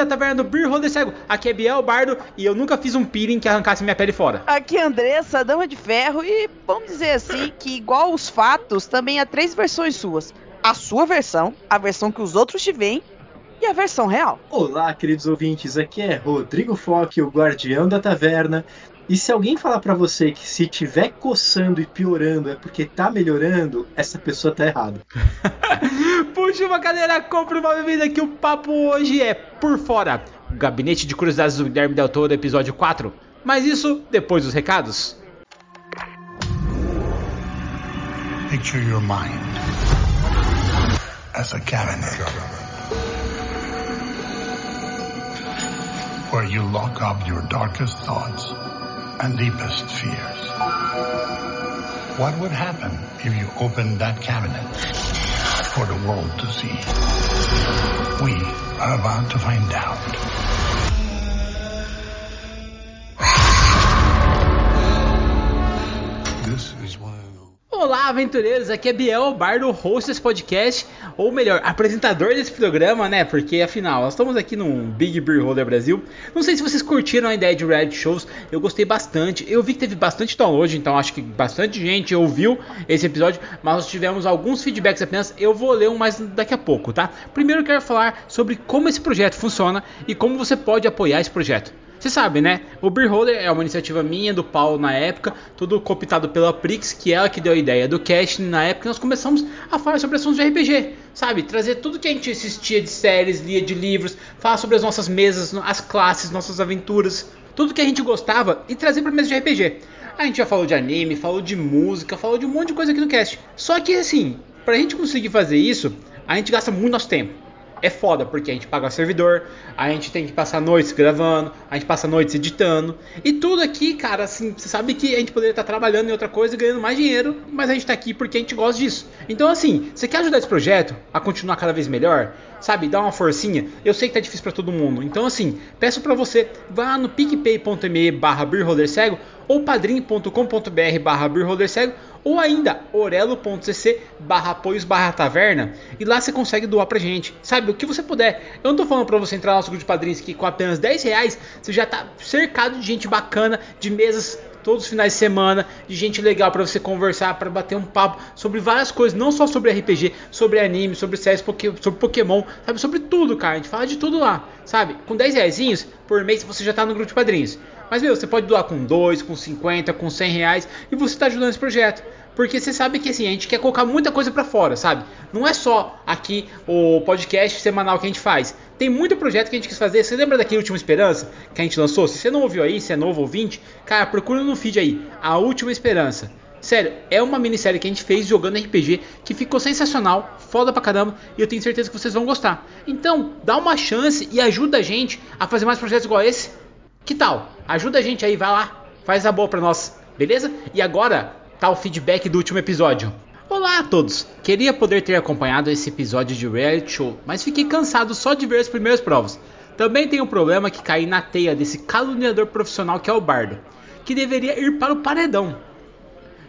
à taverna do Beer Holder Cego. Aqui é Biel Bardo e eu nunca fiz um peeling que arrancasse minha pele fora. Aqui é Andressa, dama de ferro, e vamos dizer assim que, igual os fatos, também há três versões suas: a sua versão, a versão que os outros te veem e a versão real. Olá, queridos ouvintes, aqui é Rodrigo Foque, o guardião da taverna. E se alguém falar para você que se tiver coçando e piorando é porque tá melhorando, essa pessoa tá errada. Puxa uma cadeira, compra uma bebida que o papo hoje é por fora. O Gabinete de Curiosidades do Guilherme Del Toro, episódio 4. Mas isso depois dos recados. Picture your mind as a cabinet where you lock up your darkest thoughts and deepest fears. What would happen if you opened that cabinet for the world to see? We are about to find out. Olá, aventureiros, aqui é Biel Bardo, host desse podcast, ou melhor, apresentador desse programa, né? Porque afinal, nós estamos aqui num Big Beer Holder Brasil. Não sei se vocês curtiram a ideia de reality shows, eu gostei bastante. Eu vi que teve bastante download, então acho que bastante gente ouviu esse episódio, mas nós tivemos alguns feedbacks apenas. Eu vou ler um mais daqui a pouco, tá? Primeiro eu quero falar sobre como esse projeto funciona e como você pode apoiar esse projeto. Você sabe, né? O Beer Holder é uma iniciativa minha, do Paulo na época, tudo cooptado pela Prix, que é ela que deu a ideia do cast na época, nós começamos a falar sobre assuntos de RPG, sabe? Trazer tudo que a gente assistia de séries, lia de livros, falar sobre as nossas mesas, as classes, nossas aventuras, tudo que a gente gostava e trazer para mesa de RPG. A gente já falou de anime, falou de música, falou de um monte de coisa aqui no cast. Só que assim, pra gente conseguir fazer isso, a gente gasta muito nosso tempo é foda, porque a gente paga o servidor, a gente tem que passar noites gravando, a gente passa noites editando. E tudo aqui, cara, assim, você sabe que a gente poderia estar trabalhando em outra coisa e ganhando mais dinheiro, mas a gente tá aqui porque a gente gosta disso. Então, assim, você quer ajudar esse projeto a continuar cada vez melhor? Sabe, dá uma forcinha. Eu sei que tá difícil para todo mundo. Então, assim, peço para você, vá no picpay.me barra cego ou padrim.com.br barra cego ou ainda orelo.cc barra apoios barra taverna e lá você consegue doar pra gente, sabe, o que você puder. Eu não tô falando pra você entrar no nosso grupo de padrinhos que com apenas 10 reais você já tá cercado de gente bacana, de mesas todos os finais de semana, de gente legal para você conversar, para bater um papo sobre várias coisas, não só sobre RPG, sobre anime, sobre séries, sobre Pokémon, sabe, sobre tudo, cara. A gente fala de tudo lá, sabe? Com 10 reais por mês você já tá no grupo de padrinhos. Mas, meu, você pode doar com 2, com 50, com 100 reais e você está ajudando esse projeto. Porque você sabe que assim, a gente quer colocar muita coisa para fora, sabe? Não é só aqui o podcast semanal que a gente faz. Tem muito projeto que a gente quis fazer. Você lembra daquele Última Esperança que a gente lançou? Se você não ouviu aí, se é novo ouvinte, cara, procura no feed aí. A Última Esperança. Sério, é uma minissérie que a gente fez jogando RPG que ficou sensacional, foda pra caramba, e eu tenho certeza que vocês vão gostar. Então, dá uma chance e ajuda a gente a fazer mais projetos igual esse. Que tal? Ajuda a gente aí, vai lá, faz a boa pra nós, beleza? E agora, tá o feedback do último episódio. Olá a todos! Queria poder ter acompanhado esse episódio de reality show, mas fiquei cansado só de ver as primeiras provas. Também tem um problema que caí na teia desse caluniador profissional que é o Bardo, que deveria ir para o paredão.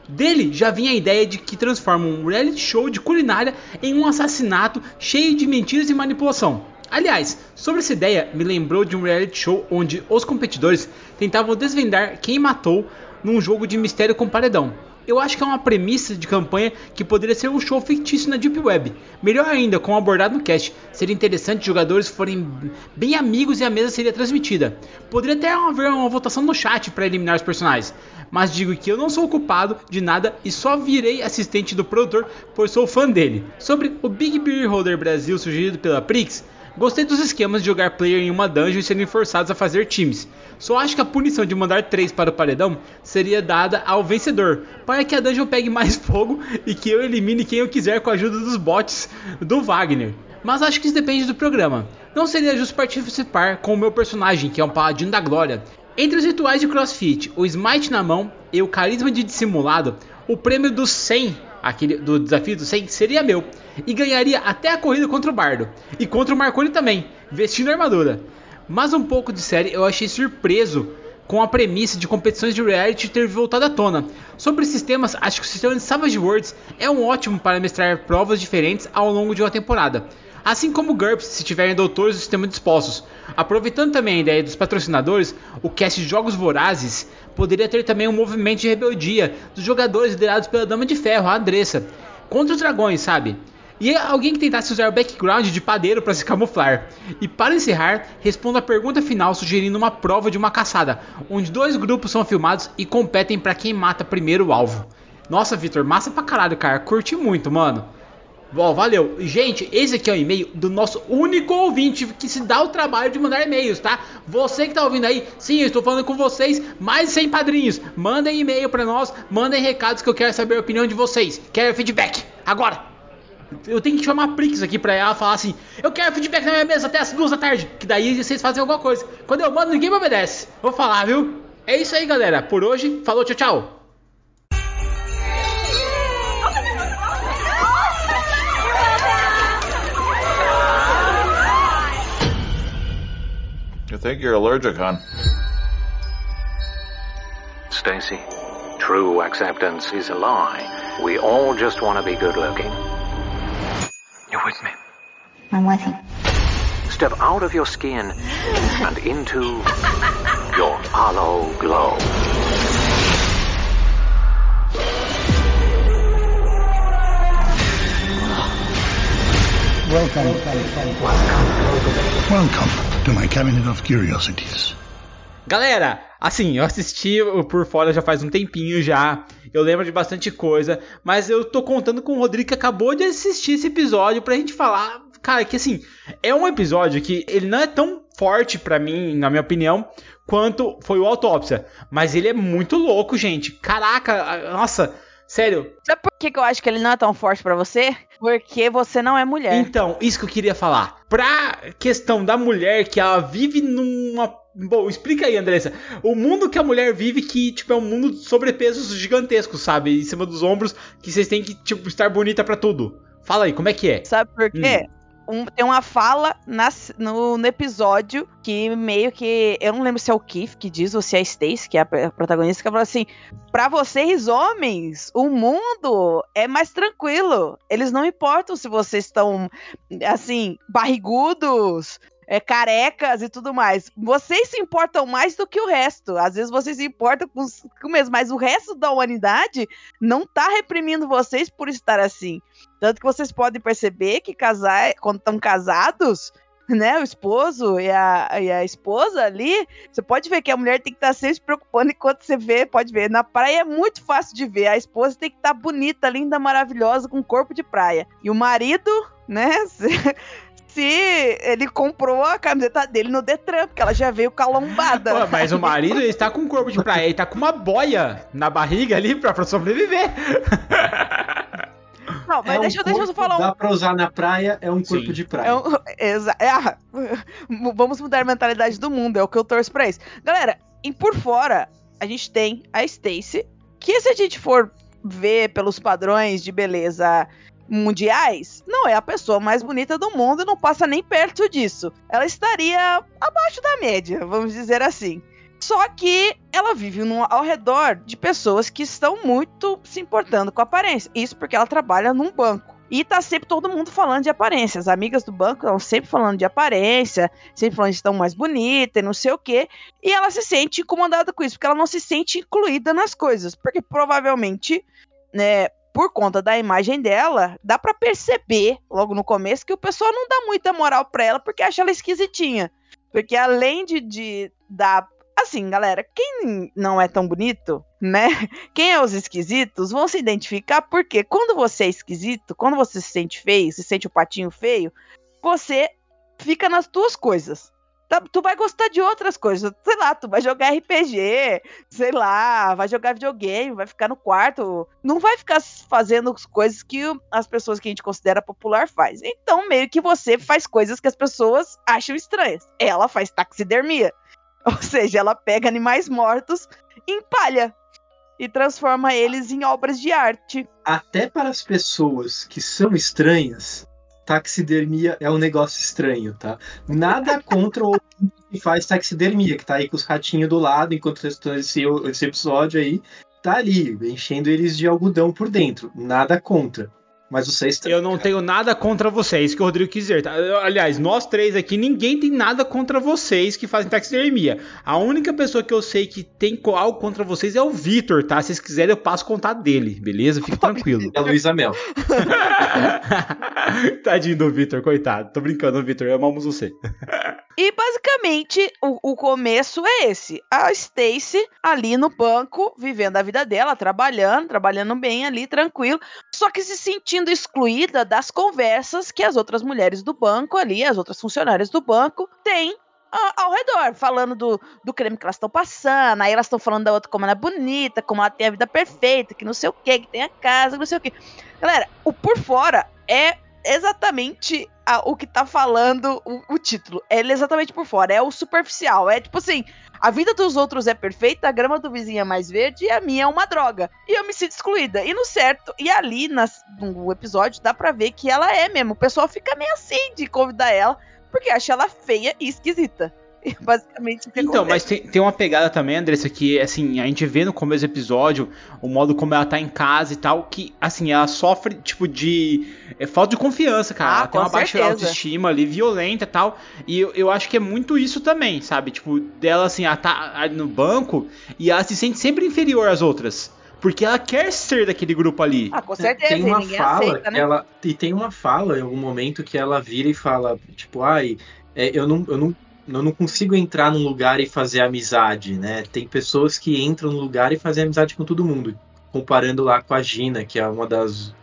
Dele já vinha a ideia de que transforma um reality show de culinária em um assassinato cheio de mentiras e manipulação. Aliás, sobre essa ideia, me lembrou de um reality show onde os competidores tentavam desvendar quem matou num jogo de mistério com paredão. Eu acho que é uma premissa de campanha que poderia ser um show fictício na Deep Web. Melhor ainda, como abordado no cast, seria interessante jogadores forem bem amigos e a mesa seria transmitida. Poderia até haver uma votação no chat para eliminar os personagens, mas digo que eu não sou culpado de nada e só virei assistente do produtor, pois sou fã dele. Sobre o Big Beer Holder Brasil sugerido pela Prix, Gostei dos esquemas de jogar player em uma dungeon e serem forçados a fazer times. Só acho que a punição de mandar 3 para o paredão seria dada ao vencedor, para que a dungeon pegue mais fogo e que eu elimine quem eu quiser com a ajuda dos bots do Wagner. Mas acho que isso depende do programa. Não seria justo participar com o meu personagem, que é um paladino da glória. Entre os rituais de crossfit, o smite na mão e o carisma de dissimulado, o prêmio dos 100, aquele do desafio dos 100, seria meu e ganharia até a corrida contra o Bardo e contra o Marconi também, vestindo armadura. Mas um pouco de série eu achei surpreso com a premissa de competições de reality ter voltado à tona. Sobre sistemas, acho que o sistema de Savage Worlds é um ótimo para mestrar provas diferentes ao longo de uma temporada. assim como GURPS se tiverem doutores do sistema dispostos. Aproveitando também a ideia dos patrocinadores, o cast Jogos Vorazes poderia ter também um movimento de rebeldia dos jogadores liderados pela Dama de Ferro, a Andressa, contra os dragões, sabe? E alguém que tentasse usar o background de padeiro para se camuflar. E para encerrar, responda a pergunta final sugerindo uma prova de uma caçada, onde dois grupos são filmados e competem para quem mata primeiro o alvo. Nossa, Vitor, massa pra caralho, cara. Curti muito, mano. Bom, valeu. Gente, esse aqui é o e-mail do nosso único ouvinte que se dá o trabalho de mandar e-mails, tá? Você que tá ouvindo aí, sim, eu estou falando com vocês, mais sem padrinhos. Mandem e-mail para nós, mandem recados que eu quero saber a opinião de vocês. Quero feedback. Agora! Eu tenho que chamar a Prix aqui pra ela falar assim: Eu quero feedback na minha mesa até as duas da tarde. Que daí vocês fazem alguma coisa. Quando eu mando, ninguém me obedece. Vou falar, viu? É isso aí, galera. Por hoje, falou, tchau, tchau. You think you're allergic, hon? Stacy, true acceptance is a lie. We all just want to be good looking. You're with me? I'm with you. Step out of your skin and into your hollow glow. Welcome. Welcome to my cabinet of curiosities. Galera, assim, eu assisti o Por Fora já faz um tempinho já. Eu lembro de bastante coisa, mas eu tô contando com o Rodrigo que acabou de assistir esse episódio pra gente falar, cara, que assim, é um episódio que ele não é tão forte pra mim, na minha opinião, quanto foi o Autópsia, mas ele é muito louco, gente. Caraca, nossa, sério. Sabe por que, eu acho que ele não é tão forte pra você? Porque você não é mulher. Então, isso que eu queria falar. Pra questão da mulher que ela vive numa Bom, explica aí, Andressa. O mundo que a mulher vive, que, tipo, é um mundo de sobrepesos gigantescos, sabe? Em cima dos ombros, que vocês têm que, tipo, estar bonita para tudo. Fala aí, como é que é? Sabe por quê? Hum. Um, tem uma fala nas, no, no, episódio que meio que. Eu não lembro se é o Keith que diz ou se é a Stacy, que é a protagonista, que fala assim: pra vocês, homens, o mundo é mais tranquilo. Eles não importam se vocês estão, assim, barrigudos, é, carecas e tudo mais. Vocês se importam mais do que o resto. Às vezes vocês se importam com, com mesmo, mas o resto da humanidade não tá reprimindo vocês por estar assim. Tanto que vocês podem perceber que casar, quando estão casados, né, o esposo e a, e a esposa ali, você pode ver que a mulher tem que estar tá sempre se preocupando enquanto você vê, pode ver, na praia é muito fácil de ver, a esposa tem que estar tá bonita, linda, maravilhosa, com corpo de praia. E o marido, né, se ele comprou a camiseta dele no Detran, porque ela já veio calombada. Pô, mas o marido ele está com um corpo de praia, ele tá com uma boia na barriga ali pra, pra sobreviver. Não, mas é deixa, um deixa eu falar um. Dá pra usar na praia, é um corpo Sim. de praia. É um, é, ah, vamos mudar a mentalidade do mundo, é o que eu torço pra isso. Galera, e por fora, a gente tem a Stacy, que se a gente for ver pelos padrões de beleza mundiais, não é a pessoa mais bonita do mundo não passa nem perto disso. Ela estaria abaixo da média, vamos dizer assim. Só que ela vive no, ao redor de pessoas que estão muito se importando com a aparência. Isso porque ela trabalha num banco. E tá sempre todo mundo falando de aparência. As amigas do banco estão sempre falando de aparência, sempre falando que estão mais bonitas e não sei o quê. E ela se sente incomodada com isso, porque ela não se sente incluída nas coisas. Porque provavelmente, né, por conta da imagem dela, dá para perceber logo no começo que o pessoal não dá muita moral pra ela porque acha ela esquisitinha. Porque além de, de dar. Assim, galera, quem não é tão bonito, né? Quem é os esquisitos vão se identificar porque quando você é esquisito, quando você se sente feio, se sente o patinho feio, você fica nas tuas coisas. Tá, tu vai gostar de outras coisas. Sei lá, tu vai jogar RPG, sei lá, vai jogar videogame, vai ficar no quarto. Não vai ficar fazendo coisas que as pessoas que a gente considera popular faz. Então, meio que você faz coisas que as pessoas acham estranhas. Ela faz taxidermia. Ou seja, ela pega animais mortos, empalha e transforma eles em obras de arte. Até para as pessoas que são estranhas, taxidermia é um negócio estranho, tá? Nada contra o que faz taxidermia, que tá aí com os ratinhos do lado, enquanto esse, esse episódio aí tá ali, enchendo eles de algodão por dentro. Nada contra. Mas vocês têm. Eu não tenho nada contra vocês, que o Rodrigo quis dizer. Tá? Aliás, nós três aqui, ninguém tem nada contra vocês que fazem taxidermia. A única pessoa que eu sei que tem algo contra vocês é o Vitor, tá? Se vocês quiserem, eu passo o contato dele, beleza? Fique tranquilo. É a Luísa Mel. Tadinho do Vitor, coitado. Tô brincando, Vitor, amamos você. E basicamente o, o, começo é esse: a Stacy ali no banco, vivendo a vida dela, trabalhando, trabalhando bem ali, tranquilo, só que se sentindo excluída das conversas que as outras mulheres do banco ali, as outras funcionárias do banco, têm ao redor, falando do, do creme que elas estão passando, aí elas estão falando da outra como ela é bonita, como ela tem a vida perfeita, que não sei o que, que tem a casa, que não sei o que. Galera, o por fora é exatamente a, o que tá falando o, o, título. É exatamente por fora, é o superficial. É tipo assim: a vida dos outros é perfeita, a grama do vizinho é mais verde e a minha é uma droga. E eu me sinto excluída. E no certo, e ali nas, no episódio dá pra ver que ela é mesmo. O pessoal fica meio assim de convidar ela, porque acha ela feia e esquisita. basicamente o que Então, mas tem, tem uma pegada também, Andressa, que assim, a gente vê no começo do episódio o modo como ela tá em casa e tal, que assim, ela sofre tipo de é, falta de confiança, cara. Ah, ela tem uma certeza. baixa autoestima ali, violenta e tal. E eu, eu acho que é muito isso também, sabe? Tipo, dela assim, ela tá ali no banco e ela se sente sempre inferior às outras. Porque ela quer ser daquele grupo ali. Ah, com certeza, tem uma fala aceita, né? ela e tem uma fala em algum momento que ela vira e fala tipo ai é, eu não eu não eu não consigo entrar num lugar e fazer amizade, né? Tem pessoas que entram no lugar e fazem amizade com todo mundo. Comparando lá com a Gina, que é uma das,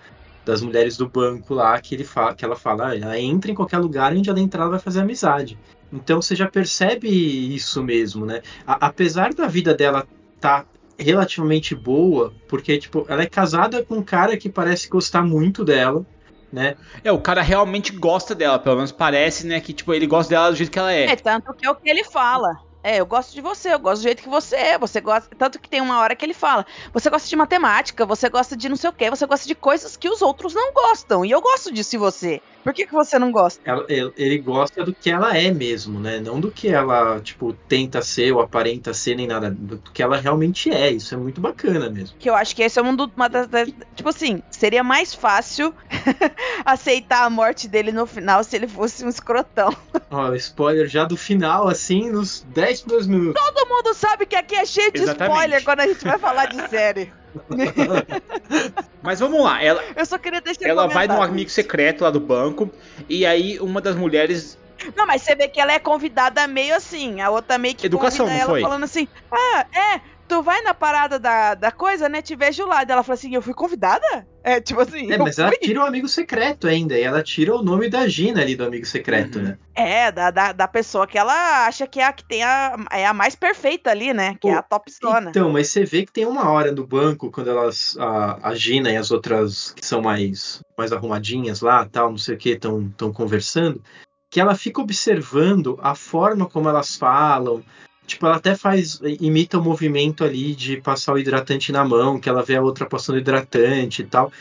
das mulheres do banco lá, que, ele fala, que ela fala, ah, ela entra em qualquer lugar onde ela entrar ela vai fazer amizade. Então você já percebe isso mesmo, né? A, apesar da vida dela tá relativamente boa, porque tipo, ela é casada com um cara que parece gostar muito dela, né? É, o cara realmente gosta dela, pelo menos parece, né? Que tipo, ele gosta dela do jeito que ela é. É, tanto que é o que ele fala. É, eu gosto de você, eu gosto do jeito que você é. Você gosta. Tanto que tem uma hora que ele fala: você gosta de matemática, você gosta de não sei o quê, você gosta de coisas que os outros não gostam. E eu gosto disso em você. Por que, que você não gosta? Ela- ele, gosta do que ela é mesmo, né? Não do que ela, tipo, tenta ser ou aparenta ser, nem nada. Do que ela realmente é. Isso é muito bacana mesmo. Que eu acho que esse é um do, uma das, das- Tipo assim, seria mais fácil aceitar a morte dele no final se ele fosse um escrotão. Ó, spoiler já do final, assim, nos 10 primeiros minutos. Todo mundo sabe que aqui é cheio de Exatamente. spoiler quando a gente vai falar de série. Mas vamos lá, ela, Eu só queria deixar ela vai num amigo secreto lá do banco, e aí uma das mulheres. Não, mas você vê que ela é convidada meio assim, a outra meio que Educação, ela foi? falando assim: Ah, é, tu vai na parada da, da coisa, né? Te vejo lá. Ela fala assim: Eu fui convidada? É, tipo assim. É, mas ela fui. tira o amigo secreto ainda. E ela tira o nome da Gina ali do amigo secreto, Uhum. né? É, da, da, da pessoa que ela acha que é a que tem a, é a mais perfeita ali, né? Que é Pô, a topzona. Então, mas você vê que tem uma hora no banco, quando elas. A, a Gina e as outras que são mais, mais arrumadinhas lá, tal, não sei o que, estão conversando, que ela fica observando a forma como elas falam. Tipo, ela até faz. imita o movimento ali de passar o hidratante na mão, que ela vê a outra passando hidratante e tal.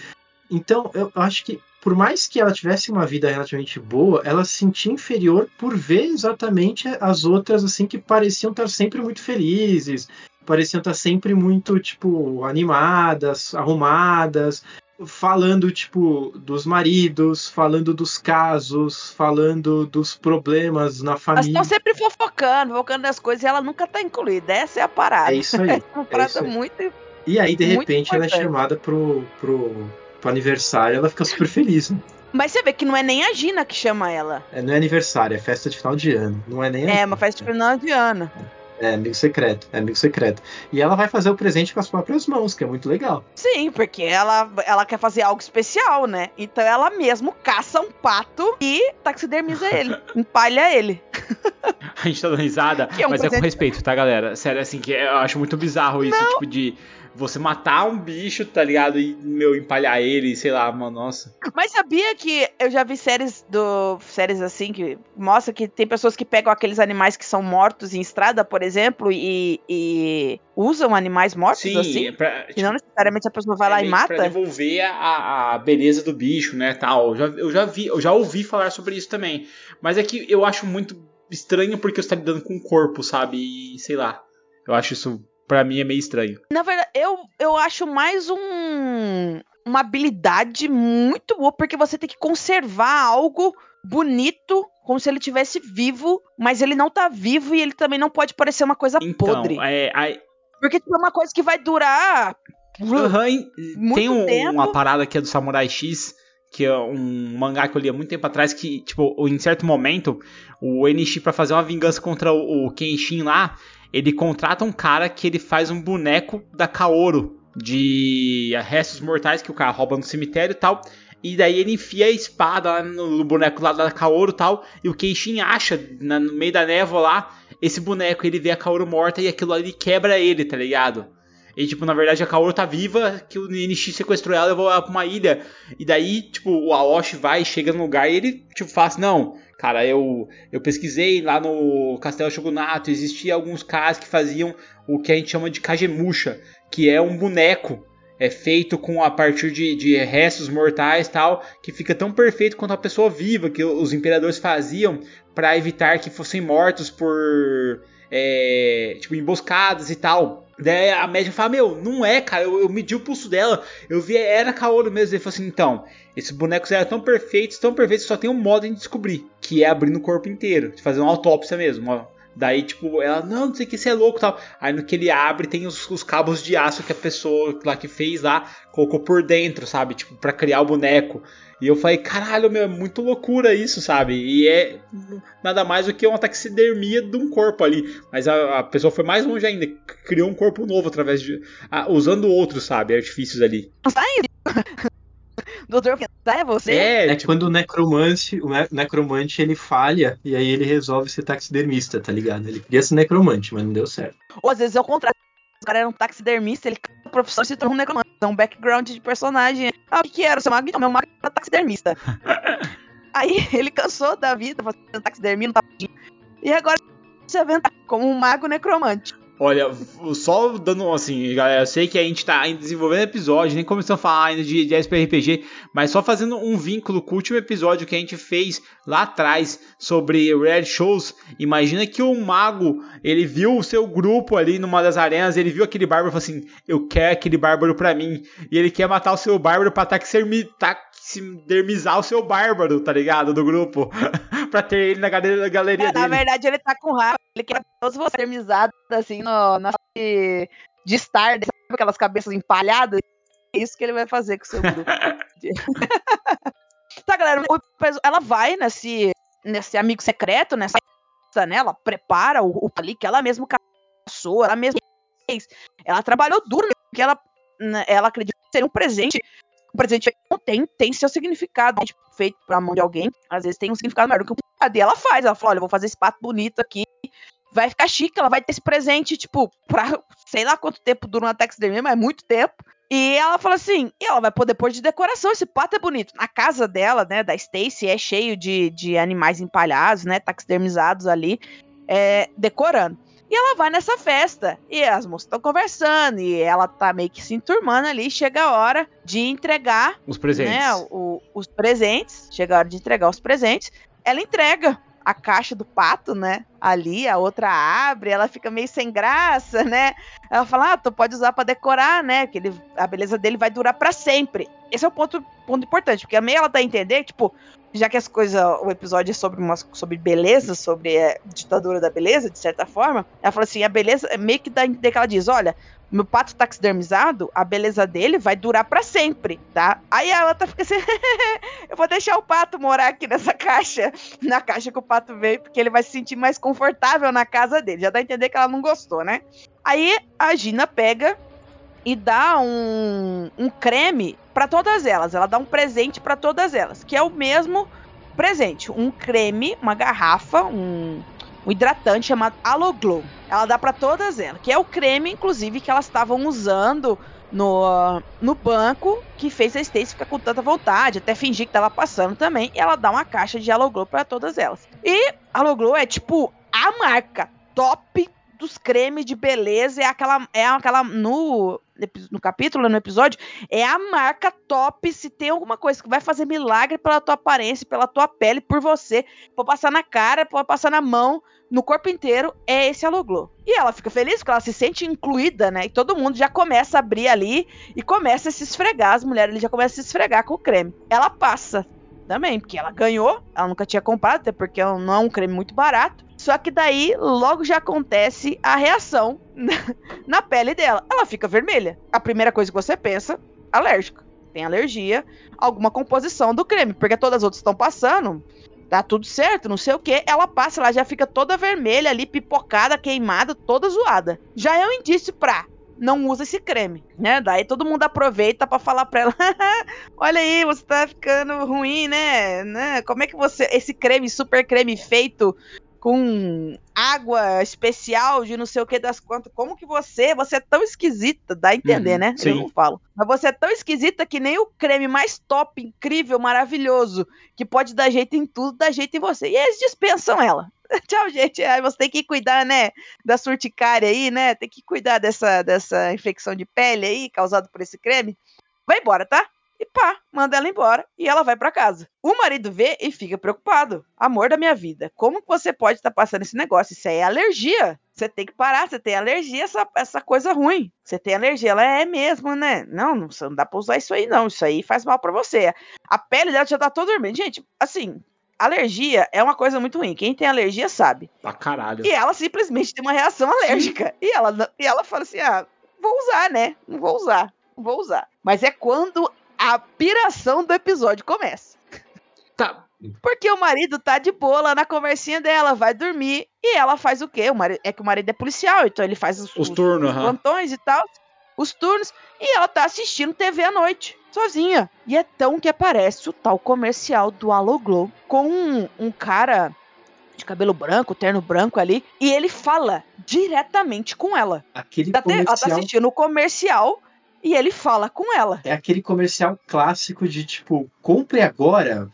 Então, eu acho que. Por mais que ela tivesse uma vida relativamente boa, ela se sentia inferior por ver exatamente as outras assim que pareciam estar sempre muito felizes, pareciam estar sempre muito, tipo, animadas, arrumadas, falando, tipo, dos maridos, falando dos casos, falando dos problemas na Elas família. estão sempre fofocando, fofocando das coisas e ela nunca tá incluída. Essa é a parada. É isso aí. É uma parada aí. muito. E aí, de repente, ela é chamada pro, pro, pro aniversário, ela fica super feliz. Né? Mas você vê que não é nem a Gina que chama ela. É, não é aniversário, é festa de final de ano. Não é nem É, a- uma festa de final de ano. É amigo secreto, é amigo secreto. E ela vai fazer o presente com as próprias mãos, que é muito legal. Sim, porque ela, ela quer fazer algo especial, né? Então ela mesmo caça um pato e taxidermiza ele, empalha ele. A gente tá dando risada, é um mas é com presente. respeito, tá, galera? Sério, assim, que eu acho muito bizarro isso, tipo, de você matar um bicho, tá ligado? E, meu, empalhar ele, sei lá, mano, nossa. Mas sabia que eu já vi séries do séries assim que mostra que tem pessoas que pegam aqueles animais que são mortos em estrada, por exemplo, e, e usam animais mortos Sim, assim? é pra, E não necessariamente a pessoa vai lá é e meio que Pra mata? devolver a, a beleza do bicho, né, tal. Eu já, eu já vi, eu já ouvi falar sobre isso também. Mas é que eu acho muito estranho porque você tá lidando com o corpo, sabe? E sei lá. Eu acho isso, pra mim, é meio estranho. Na verdade, eu, eu acho mais um uma habilidade muito boa, porque você tem que conservar algo bonito, como se ele tivesse vivo, mas ele não tá vivo e ele também não pode parecer uma coisa Então, podre. é, Porque tipo, é uma coisa que vai durar. Muito tem um- uma parada que é do Samurai X, que é um mangá que eu li há muito tempo atrás, que, tipo, em certo momento, o Enishi, pra fazer uma vingança contra o, o Kenshin lá, ele contrata um cara que ele faz um boneco da Kaoru, de restos mortais que o cara rouba no cemitério e tal. E daí ele enfia a espada lá no, boneco lá da Kaoru e tal. E o Kenshin acha, na- no meio da névoa lá, esse boneco. Ele vê a Kaoru morta e aquilo ali quebra ele, tá ligado? E, tipo, na verdade a Kaoru tá viva, que o Ninishi sequestrou ela e levou ela pra uma ilha. E daí, tipo, o Aoshi vai, chega no lugar e ele, tipo, fala assim, não, cara, eu, eu pesquisei lá no Castelo Shogunato, existia alguns caras que faziam o que a gente chama de Kagemusha, que é um boneco é feito com a partir de, de restos mortais tal, que fica tão perfeito quanto a pessoa viva que os imperadores faziam para evitar que fossem mortos por é, tipo emboscadas e tal. Daí a médica fala: Meu, não é, cara. Eu, eu medi o pulso dela, eu vi, era Kaoru mesmo. Ele falou assim: Então, esses bonecos eram tão perfeitos, tão perfeitos, que só tem um modo de descobrir, que é abrindo o corpo inteiro, de fazer uma autópsia mesmo. Daí, tipo, ela, não, não sei o que, você é louco tal. Aí no que ele abre, tem os, os cabos de aço que a pessoa lá que fez lá colocou por dentro, sabe? Tipo, pra criar o boneco. E eu falei, caralho, meu, é muito loucura isso, sabe? E é nada mais do que uma taxidermia de um corpo ali. Mas a, a pessoa foi mais longe ainda, criou um corpo novo através de. ah, usando outros, sabe? Artifícios ali. Doutor, é você? É, É tipo, quando o necromante, o ne- necromante ele falha e aí ele resolve ser taxidermista, tá ligado? Ele queria ser necromante, mas não deu certo. Ou às vezes é o contrário. O cara era um taxidermista, ele profissão e se tornou um necromante. É um background de personagem. Ah, o que, que era? O seu mago? Então, meu mago era taxidermista. Aí ele cansou da vida fazendo taxidermia, não tava E agora se aventar como um mago necromante. Olha, só dando assim, galera, eu sei que a gente tá ainda desenvolvendo episódio, nem começamos a falar ainda de, de SPRPG, mas só fazendo um vínculo com o último episódio que a gente fez lá atrás sobre Red Shows. Imagina que o mago, ele viu o seu grupo ali numa das arenas, ele viu aquele bárbaro e falou assim: Eu quero aquele bárbaro pra mim. E ele quer matar o seu bárbaro pra taxidermi- taxidermizar o seu bárbaro, tá ligado? Do grupo. pra ter ele na galeria, na galeria É, na dele. verdade, ele tá com raiva. Ele quer todos vocês termizados, assim, no, na de, de estar, sabe aquelas cabeças empalhadas? É isso que ele vai fazer com o seu grupo. tá, galera, ela vai nesse, nesse amigo secreto, nessa né? Ela prepara o, o ali que ela mesma caçou, ela mesma fez. Ela trabalhou duro, porque ela, né, ela acredita que seria um presente. Um presente não tem, tem seu significado. Tipo, feito pra mão de alguém, às vezes tem um significado maior do que significado. E ela faz, ela fala, olha, vou fazer esse pato bonito aqui. Vai ficar chique, ela vai ter esse presente, tipo, pra sei lá quanto tempo dura uma taxidermia, mas é muito tempo. E ela fala assim, e ela vai poder pôr de decoração, esse pato é bonito. Na casa dela, né, da Stacy, é cheio de, de animais empalhados, né, taxidermizados ali, é, decorando. E ela vai nessa festa, e as moças estão conversando, e ela tá meio que se enturmando ali, chega a hora de entregar Os presentes. né, o- os presentes, chega a hora de entregar os presentes, ela entrega a caixa do pato, né, ali, a outra abre, ela fica meio sem graça, né, ela fala, ah, tu pode usar pra decorar, né, que ele, a beleza dele vai durar pra sempre. Esse é o ponto, ponto importante, porque a meia ela dá a entender, tipo, já que as coisas, o episódio é sobre, umas, sobre beleza, sobre é, ditadura da beleza, de certa forma, ela fala assim, a beleza, meio que dá a entender que ela diz, olha, meu pato taxidermizado, a beleza dele vai durar pra sempre, tá? Aí a outra fica assim, eu vou deixar o pato morar aqui nessa caixa, na caixa que o pato veio, porque ele vai se sentir mais confortável na casa dele. Já dá a entender que ela não gostou, né? Aí a Gina pega e dá um, um creme pra todas elas. Ela dá um presente pra todas elas, que é o mesmo presente, um creme, uma garrafa, um um hidratante chamado Aloglow. Ela dá pra todas elas, que é o creme, inclusive, que elas estavam usando no, no banco, que fez a Stacy ficar com tanta vontade, até fingir que tava passando também. E ela dá uma caixa de Aloglow pra todas elas. E Aloglow é tipo a marca top dos cremes de beleza, é aquela. É aquela. No, no capítulo, no episódio, é a marca top. Se tem alguma coisa que vai fazer milagre pela tua aparência, pela tua pele, por você, pode passar na cara, pode passar na mão, no corpo inteiro, é esse Aloglow. E ela fica feliz porque ela se sente incluída, né? E todo mundo já começa a abrir ali e começa a se esfregar. As mulheres já começam a se esfregar com o creme. Ela passa também, porque ela ganhou, ela nunca tinha comprado, até porque não é um creme muito barato. Só que daí logo já acontece a reação na, pele dela. Ela fica vermelha. A primeira coisa que você pensa, alérgica. Tem alergia, alguma composição do creme, porque todas as outras estão passando, tá tudo certo, não sei o que. Ela passa, ela já fica toda vermelha ali, pipocada, queimada, toda zoada. Já é um indício pra não usa esse creme, né? Daí todo mundo aproveita para falar pra ela: olha aí, você tá ficando ruim, né? né? Como é que você. Esse creme, super creme feito com água especial de não sei o que das quantas. Como que você, você é tão esquisita, dá a entender, uhum, né? Sim. Eu não falo. Mas você é tão esquisita que nem o creme mais top, incrível, maravilhoso, que pode dar jeito em tudo, dá jeito em você. E eles dispensam ela. Tchau, gente. Aí você tem que cuidar, né, da surticária aí, né? Tem que cuidar dessa, dessa infecção de pele aí, causada por esse creme. Vai embora, tá? e pá, manda ela embora e ela vai para casa. O marido vê e fica preocupado. Amor da minha vida, como que você pode estar tá passando esse negócio? Isso aí é alergia. Você tem que parar, você tem alergia essa, essa coisa ruim. Você tem alergia, ela é mesmo, né? Não, não, não dá pra usar isso aí não, isso aí faz mal para você. A pele dela já tá toda dormindo. Gente, assim, alergia é uma coisa muito ruim. Quem tem alergia sabe. Pra caralho. E ela simplesmente tem uma reação alérgica. E ela, e ela fala assim: ah, vou usar, né? Não vou usar. Não vou usar. Mas é quando a piração do episódio começa. Tá. Porque o marido tá de boa lá na conversinha dela, vai dormir, e ela faz o quê? O marido, é que o marido é policial, então ele faz os, os, os turnos, os plantões e tal, os turnos, e ela tá assistindo TV à noite, sozinha. E é tão que aparece o tal comercial do Aloglow com um, um cara de cabelo branco, terno branco ali, e ele fala diretamente com ela. Aquele tá comercial... Ela tá assistindo o comercial e ele fala com ela. É aquele comercial clássico de tipo, compre agora,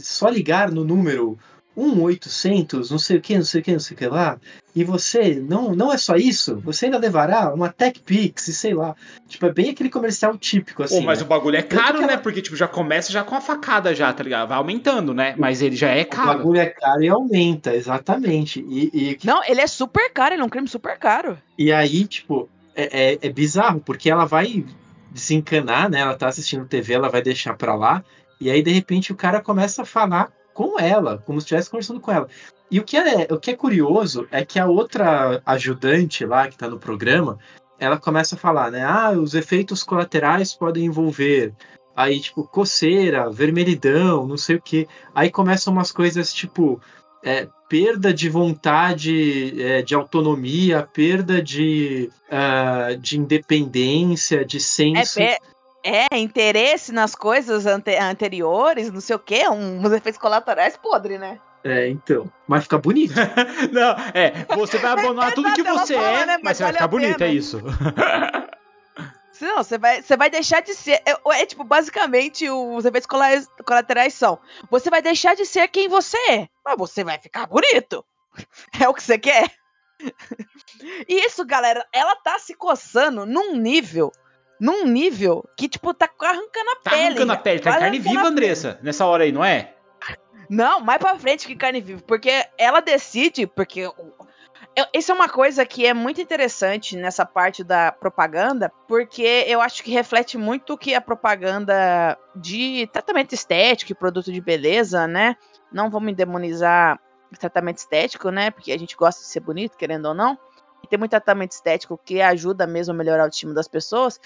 só ligar no número 1800, não sei o que, não sei o que, não sei o que lá, e você, não, não é só isso, você ainda levará uma Tech Pix e sei lá. Tipo, é bem aquele comercial típico, assim. Pô, mas né? o bagulho é caro, né? Porque, tipo, já começa já com a facada já, tá ligado? Vai aumentando, né? Mas ele já é caro. O bagulho é caro e aumenta, exatamente. E, e... Não, ele é super caro, ele é um crime super caro. E aí, tipo, é, é, é, bizarro, porque ela vai desencanar, né? Ela tá assistindo TV, ela vai deixar pra lá, e aí de repente o cara começa a falar com ela, como se estivesse conversando com ela. E o que, é, o que é curioso é que a outra ajudante lá que tá no programa, ela começa a falar, né? Ah, os efeitos colaterais podem envolver. Aí, tipo, coceira, vermelhidão, não sei o que. Aí começam umas coisas tipo é, perda de vontade é, de autonomia, perda de, uh, de independência, de senso. É, é, interesse nas coisas ante anteriores, não sei o quê, uns efeitos colaterais podre, né? É, então. Mas fica bonito. não, é, você vai abandonar tudo que você fala, é, né? mas, mas você vai ficar bonito, é isso. Não, você vai, você vai deixar de ser. É, é, tipo, basicamente, os efeitos colaterais são: você vai deixar de ser quem você é, mas você vai ficar bonito. É o que você quer. E isso, galera, ela tá se coçando num nível. Num nível que, tipo, tá arrancando a tá pele. Arrancando a pele, tá carne viva, Andressa, nessa hora aí, não é? Não, mais pra frente que carne viva. Porque ela decide, porque isso é uma coisa que é muito interessante nessa parte da propaganda, porque eu acho que reflete muito o que a propaganda de tratamento estético e produto de beleza, né? Não vamos demonizar tratamento estético, né? Porque a gente gosta de ser bonito, querendo ou não. E tem muito tratamento estético que ajuda mesmo a melhorar o time das pessoas.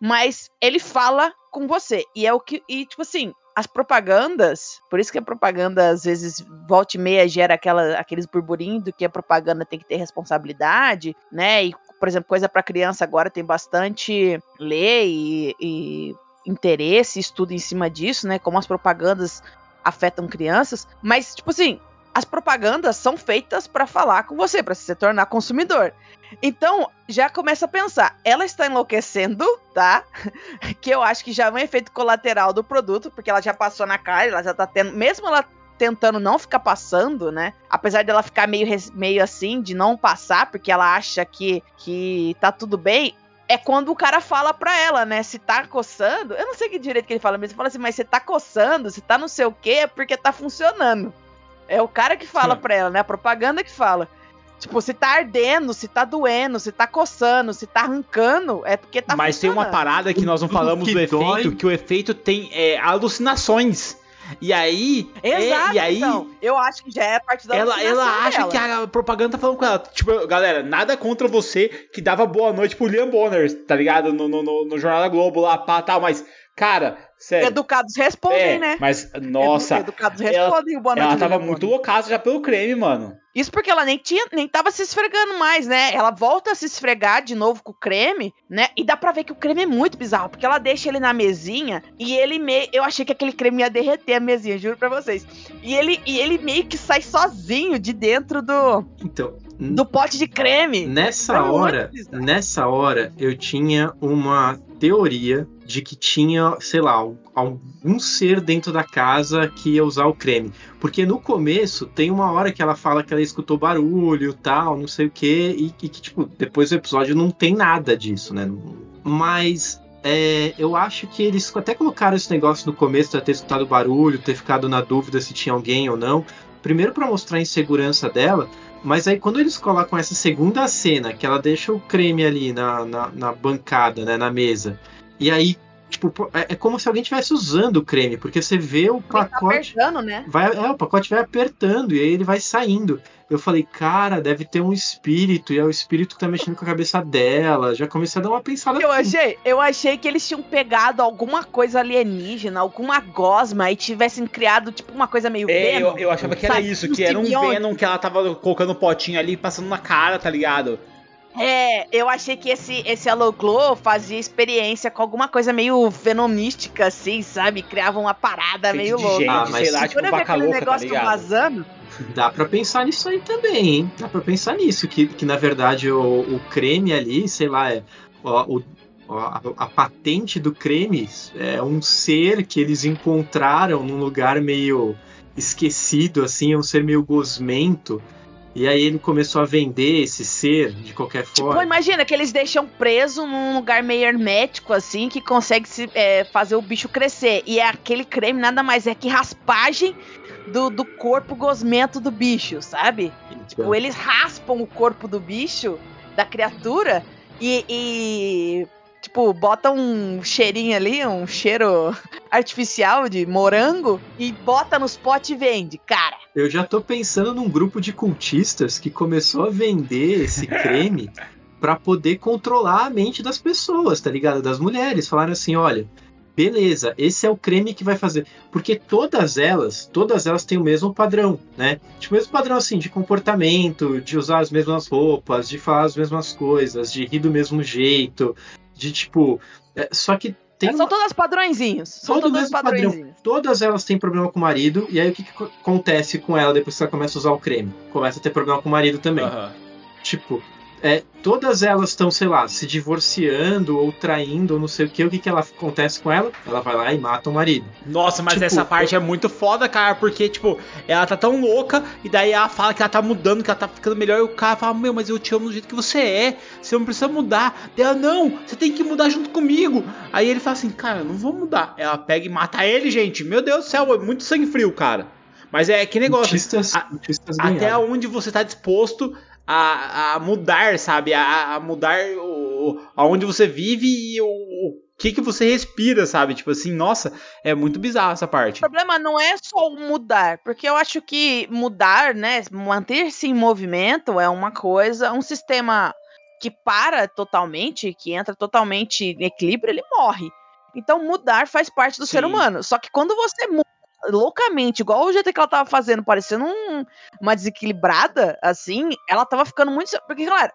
Mas ele fala com você. E é o que. E, tipo assim, as propagandas, por isso que a propaganda às vezes volta e meia gera aquela, aqueles burburinhos do que a propaganda tem que ter responsabilidade, né? E, por exemplo, coisa para criança agora tem bastante lei e, e interesse, estudo em cima disso, né? Como as propagandas afetam crianças, mas tipo assim, as propagandas são feitas para falar com você, para se tornar consumidor. Então, já começa a pensar, ela está enlouquecendo, tá? que eu acho que já é um efeito colateral do produto, porque ela já passou na cara, ela já tá tendo, mesmo ela tentando não ficar passando, né? Apesar dela ficar meio, meio assim, de não passar, porque ela acha que, que tá tudo bem, é quando o cara fala pra ela, né? Se tá coçando. Eu não sei que direito que ele fala, mas ele fala assim, mas você tá coçando, se tá não sei o quê, é porque tá funcionando. É o cara que fala Sim. pra ela, né? A propaganda que fala. Tipo, se tá ardendo, se tá doendo, se tá coçando, se tá arrancando, é porque tá Mas tem uma parada que nós não falamos do efeito, que o efeito tem é, alucinações. E aí. É, Exato, é, e aí, então, eu acho que já é parte da Ela, ela acha dela. que a propaganda tá falando com ela. Tipo, galera, nada contra você que dava boa noite pro Liam Bonner, tá ligado? No, no, no, no Jornal da Globo lá, pá, tal, mas. Cara, sério. Educados respondem, é, né? Mas, nossa. Edu, educados respondem ela, o boa noite. Ela tava muito loucaça já pelo creme, mano. Isso porque ela nem tinha, nem tava se esfregando mais, né? Ela volta a se esfregar de novo com o creme, né? E dá pra ver que o creme é muito bizarro, porque ela deixa ele na mesinha e ele meio. Eu achei que aquele creme ia derreter a mesinha, juro pra vocês. E ele, e ele meio que sai sozinho de dentro do. Então. Do pote de creme. Nessa hora, nessa hora, eu tinha uma teoria de que tinha, sei lá, algum ser dentro da casa que ia usar o creme. Porque no começo tem uma hora que ela fala que ela escutou barulho, tal, não sei o quê, e, e que, tipo, depois do episódio não tem nada disso, né? Mas é, eu acho que eles até colocaram esse negócio no começo de ter escutado barulho, ter ficado na dúvida se tinha alguém ou não. Primeiro para mostrar a insegurança dela, mas aí quando eles colocam essa segunda cena, que ela deixa o creme ali na, na, na bancada, né, na mesa, e aí, tipo, é, é como se alguém estivesse usando o creme, porque você vê o tá pacote. Tá apertando, né? Vai, é, o pacote vai apertando e aí ele vai saindo. Eu falei, cara, deve ter um espírito, e é o espírito que tá mexendo com a cabeça dela. Já comecei a dar uma pensada. Eu achei, eu achei que eles tinham pegado alguma coisa alienígena, alguma gosma, e tivessem criado, tipo, uma coisa meio é, Venom. Eu, eu achava que era isso, que era um Venom que ela tava colocando um potinho ali, passando na cara, tá ligado? É, eu achei que esse, esse Glow fazia experiência com alguma coisa meio venomística, assim, sabe? Criava uma parada Feito meio louca. Gente, ah, mas sei lá, tipo, vaca louca, tá ligado? vazando. Dá para pensar nisso aí também, hein? Dá para pensar nisso, que, que na verdade o, o creme ali, sei lá, é, o, a, a, patente do creme é um ser que eles encontraram num lugar meio esquecido, assim, é um ser meio gosmento. E aí ele começou a vender esse ser de qualquer tipo, forma. Tipo, imagina que eles deixam preso num lugar meio hermético, assim, que consegue se, é, fazer o bicho crescer. E é aquele creme nada mais é que raspagem do, do corpo gosmento do bicho, sabe? Tipo, eles raspam o corpo do bicho, da criatura, e, e tipo, bota um cheirinho ali, um cheiro artificial de morango e bota nos potes e vende, cara. Eu já tô pensando num grupo de cultistas que começou a vender esse creme para poder controlar a mente das pessoas, tá ligado? Das mulheres. Falaram assim, olha, beleza, esse é o creme que vai fazer. Porque todas elas, todas elas têm o mesmo padrão, né? Tipo, o mesmo padrão assim, de comportamento, de usar as mesmas roupas, de falar as mesmas coisas, de rir do mesmo jeito, de tipo. É, só que tem. São todas padrõezinhos. São todo todas padrões. Todas elas têm problema com o marido. E aí o que, que, acontece com ela depois que ela começa a usar o creme? Começa a ter problema com o marido também. Uhum. Tipo, é, todas elas estão, sei lá, se divorciando ou traindo ou não sei o que, o que, que ela acontece com ela? Ela vai lá e mata o marido. Nossa, mas tipo, essa parte eu... é muito foda, cara, porque, tipo, ela tá tão louca e daí ela fala que ela tá mudando, que ela tá ficando melhor e o cara fala, meu, mas eu te amo do jeito que você é, você não precisa mudar. Ela, não, você tem que mudar junto comigo. Aí ele fala assim, cara, não vou mudar. Ela pega e mata ele, gente. Meu Deus do céu, é muito sangue frio, cara. Mas é que negócio. Artistas, a, até onde você tá disposto a, a mudar, sabe? A, a mudar o, aonde você vive e o, o que que você respira, sabe? Tipo assim, nossa, é muito bizarro essa parte. O problema não é só mudar, porque eu acho que mudar, né, manter-se em movimento é uma coisa, um sistema que para totalmente, que entra totalmente em equilíbrio, ele morre. Então mudar faz parte do Sim. ser humano. Só que quando você muda loucamente, igual o jeito que ela tava fazendo, parecendo um, uma desequilibrada, assim, ela tava ficando muito. Porque, hora,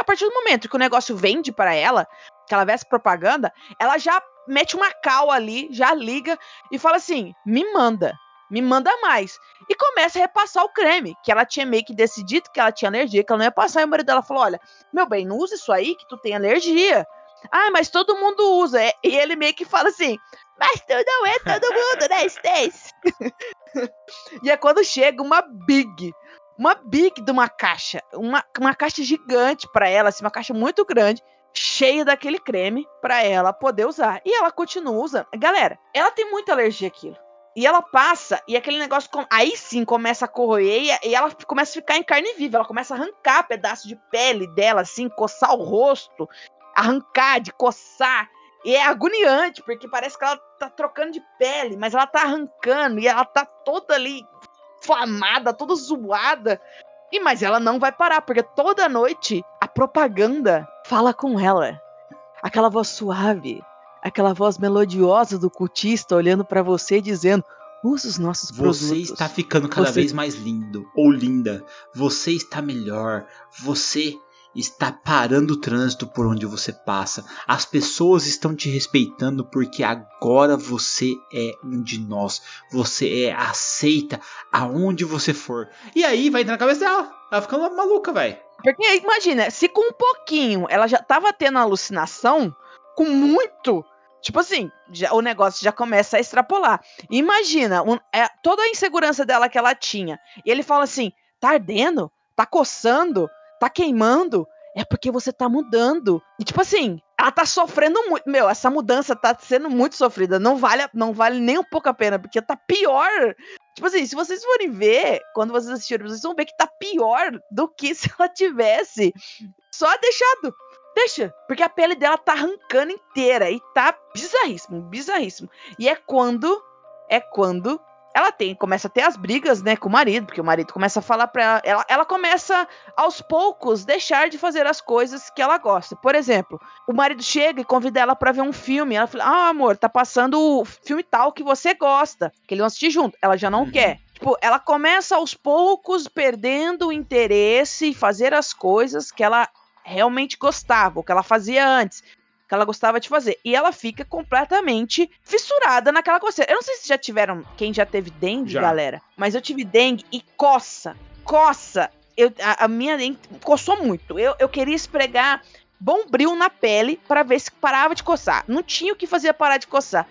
a partir do momento que o negócio vende para ela, que ela vê essa propaganda, ela já mete uma cal ali, já liga e fala assim: me manda. Me manda mais. E começa a repassar o creme, que ela tinha meio que decidido que ela tinha alergia, que ela não ia passar. E o marido dela falou: Olha, meu bem, não usa isso aí que tu tem alergia. Ah, mas todo mundo usa. E ele meio que fala assim: mas tu não é todo mundo, né, Stacy? e é quando chega uma Big. Uma Big de uma caixa. Uma, uma caixa gigante para ela, assim, uma caixa muito grande cheia daquele creme para ela poder usar. E ela continua usando. Galera, ela tem muita alergia àquilo. E ela passa, e aquele negócio. Aí sim começa a corroer, e ela começa a ficar em carne viva. Ela começa a arrancar pedaço de pele dela, assim, coçar o rosto, arrancar, de coçar. E é agoniante, porque parece que ela tá trocando de pele, mas ela tá arrancando, e ela tá toda ali inflamada, toda zoada. E mas ela não vai parar, porque toda noite a propaganda fala com ela. Aquela voz suave, aquela voz melodiosa do cultista olhando para você dizendo: "Use os nossos Você produtos". está ficando cada Você- vez mais lindo ou linda. Você está melhor. Você está parando o trânsito por onde você passa. As pessoas estão te respeitando porque agora você é um de nós. Você é aceita aonde você for. E aí vai entrar na cabeça dela. Ela fica maluca, velho. Porque imagina, se com um pouquinho ela já tava tendo alucinação, com muito, tipo assim, já- o negócio já começa a extrapolar. Imagina um- é, toda a insegurança dela que ela tinha. E ele fala assim: tá ardendo? Tá coçando? Tá queimando? É porque você tá mudando. E tipo assim, ela tá sofrendo muito. Meu, essa mudança tá sendo muito sofrida. Não vale, não vale nem um pouco a pena, porque tá pior. Tipo assim, se vocês forem ver, quando vocês assistirem, vocês vão ver que tá pior do que se ela tivesse só deixado. Deixa, porque a pele dela tá arrancando inteira e tá bizarríssimo, bizarríssimo. E é quando é quando ela tem começa a ter as brigas, né, com o marido, porque o marido começa a falar para ela, ela, ela começa aos poucos deixar de fazer as coisas que ela gosta. Por exemplo, o marido chega e convida ela pra ver um filme, ela fala: "Ah, amor, tá passando o filme tal que você gosta, que eles vão assistir junto". Ela já não Uhum. quer. Tipo, ela começa aos poucos perdendo o interesse em fazer as coisas que ela realmente gostava, o que ela fazia antes, que ela gostava de fazer. E ela fica completamente fissurada naquela coceira. Eu não sei se já tiveram, quem já teve dengue, Já. galera, mas eu tive dengue e coça, coça. Eu, a, a minha dengue coçou muito. Eu, eu queria esfregar bombril na pele para ver se parava de coçar. Não tinha o que fazer parar de coçar.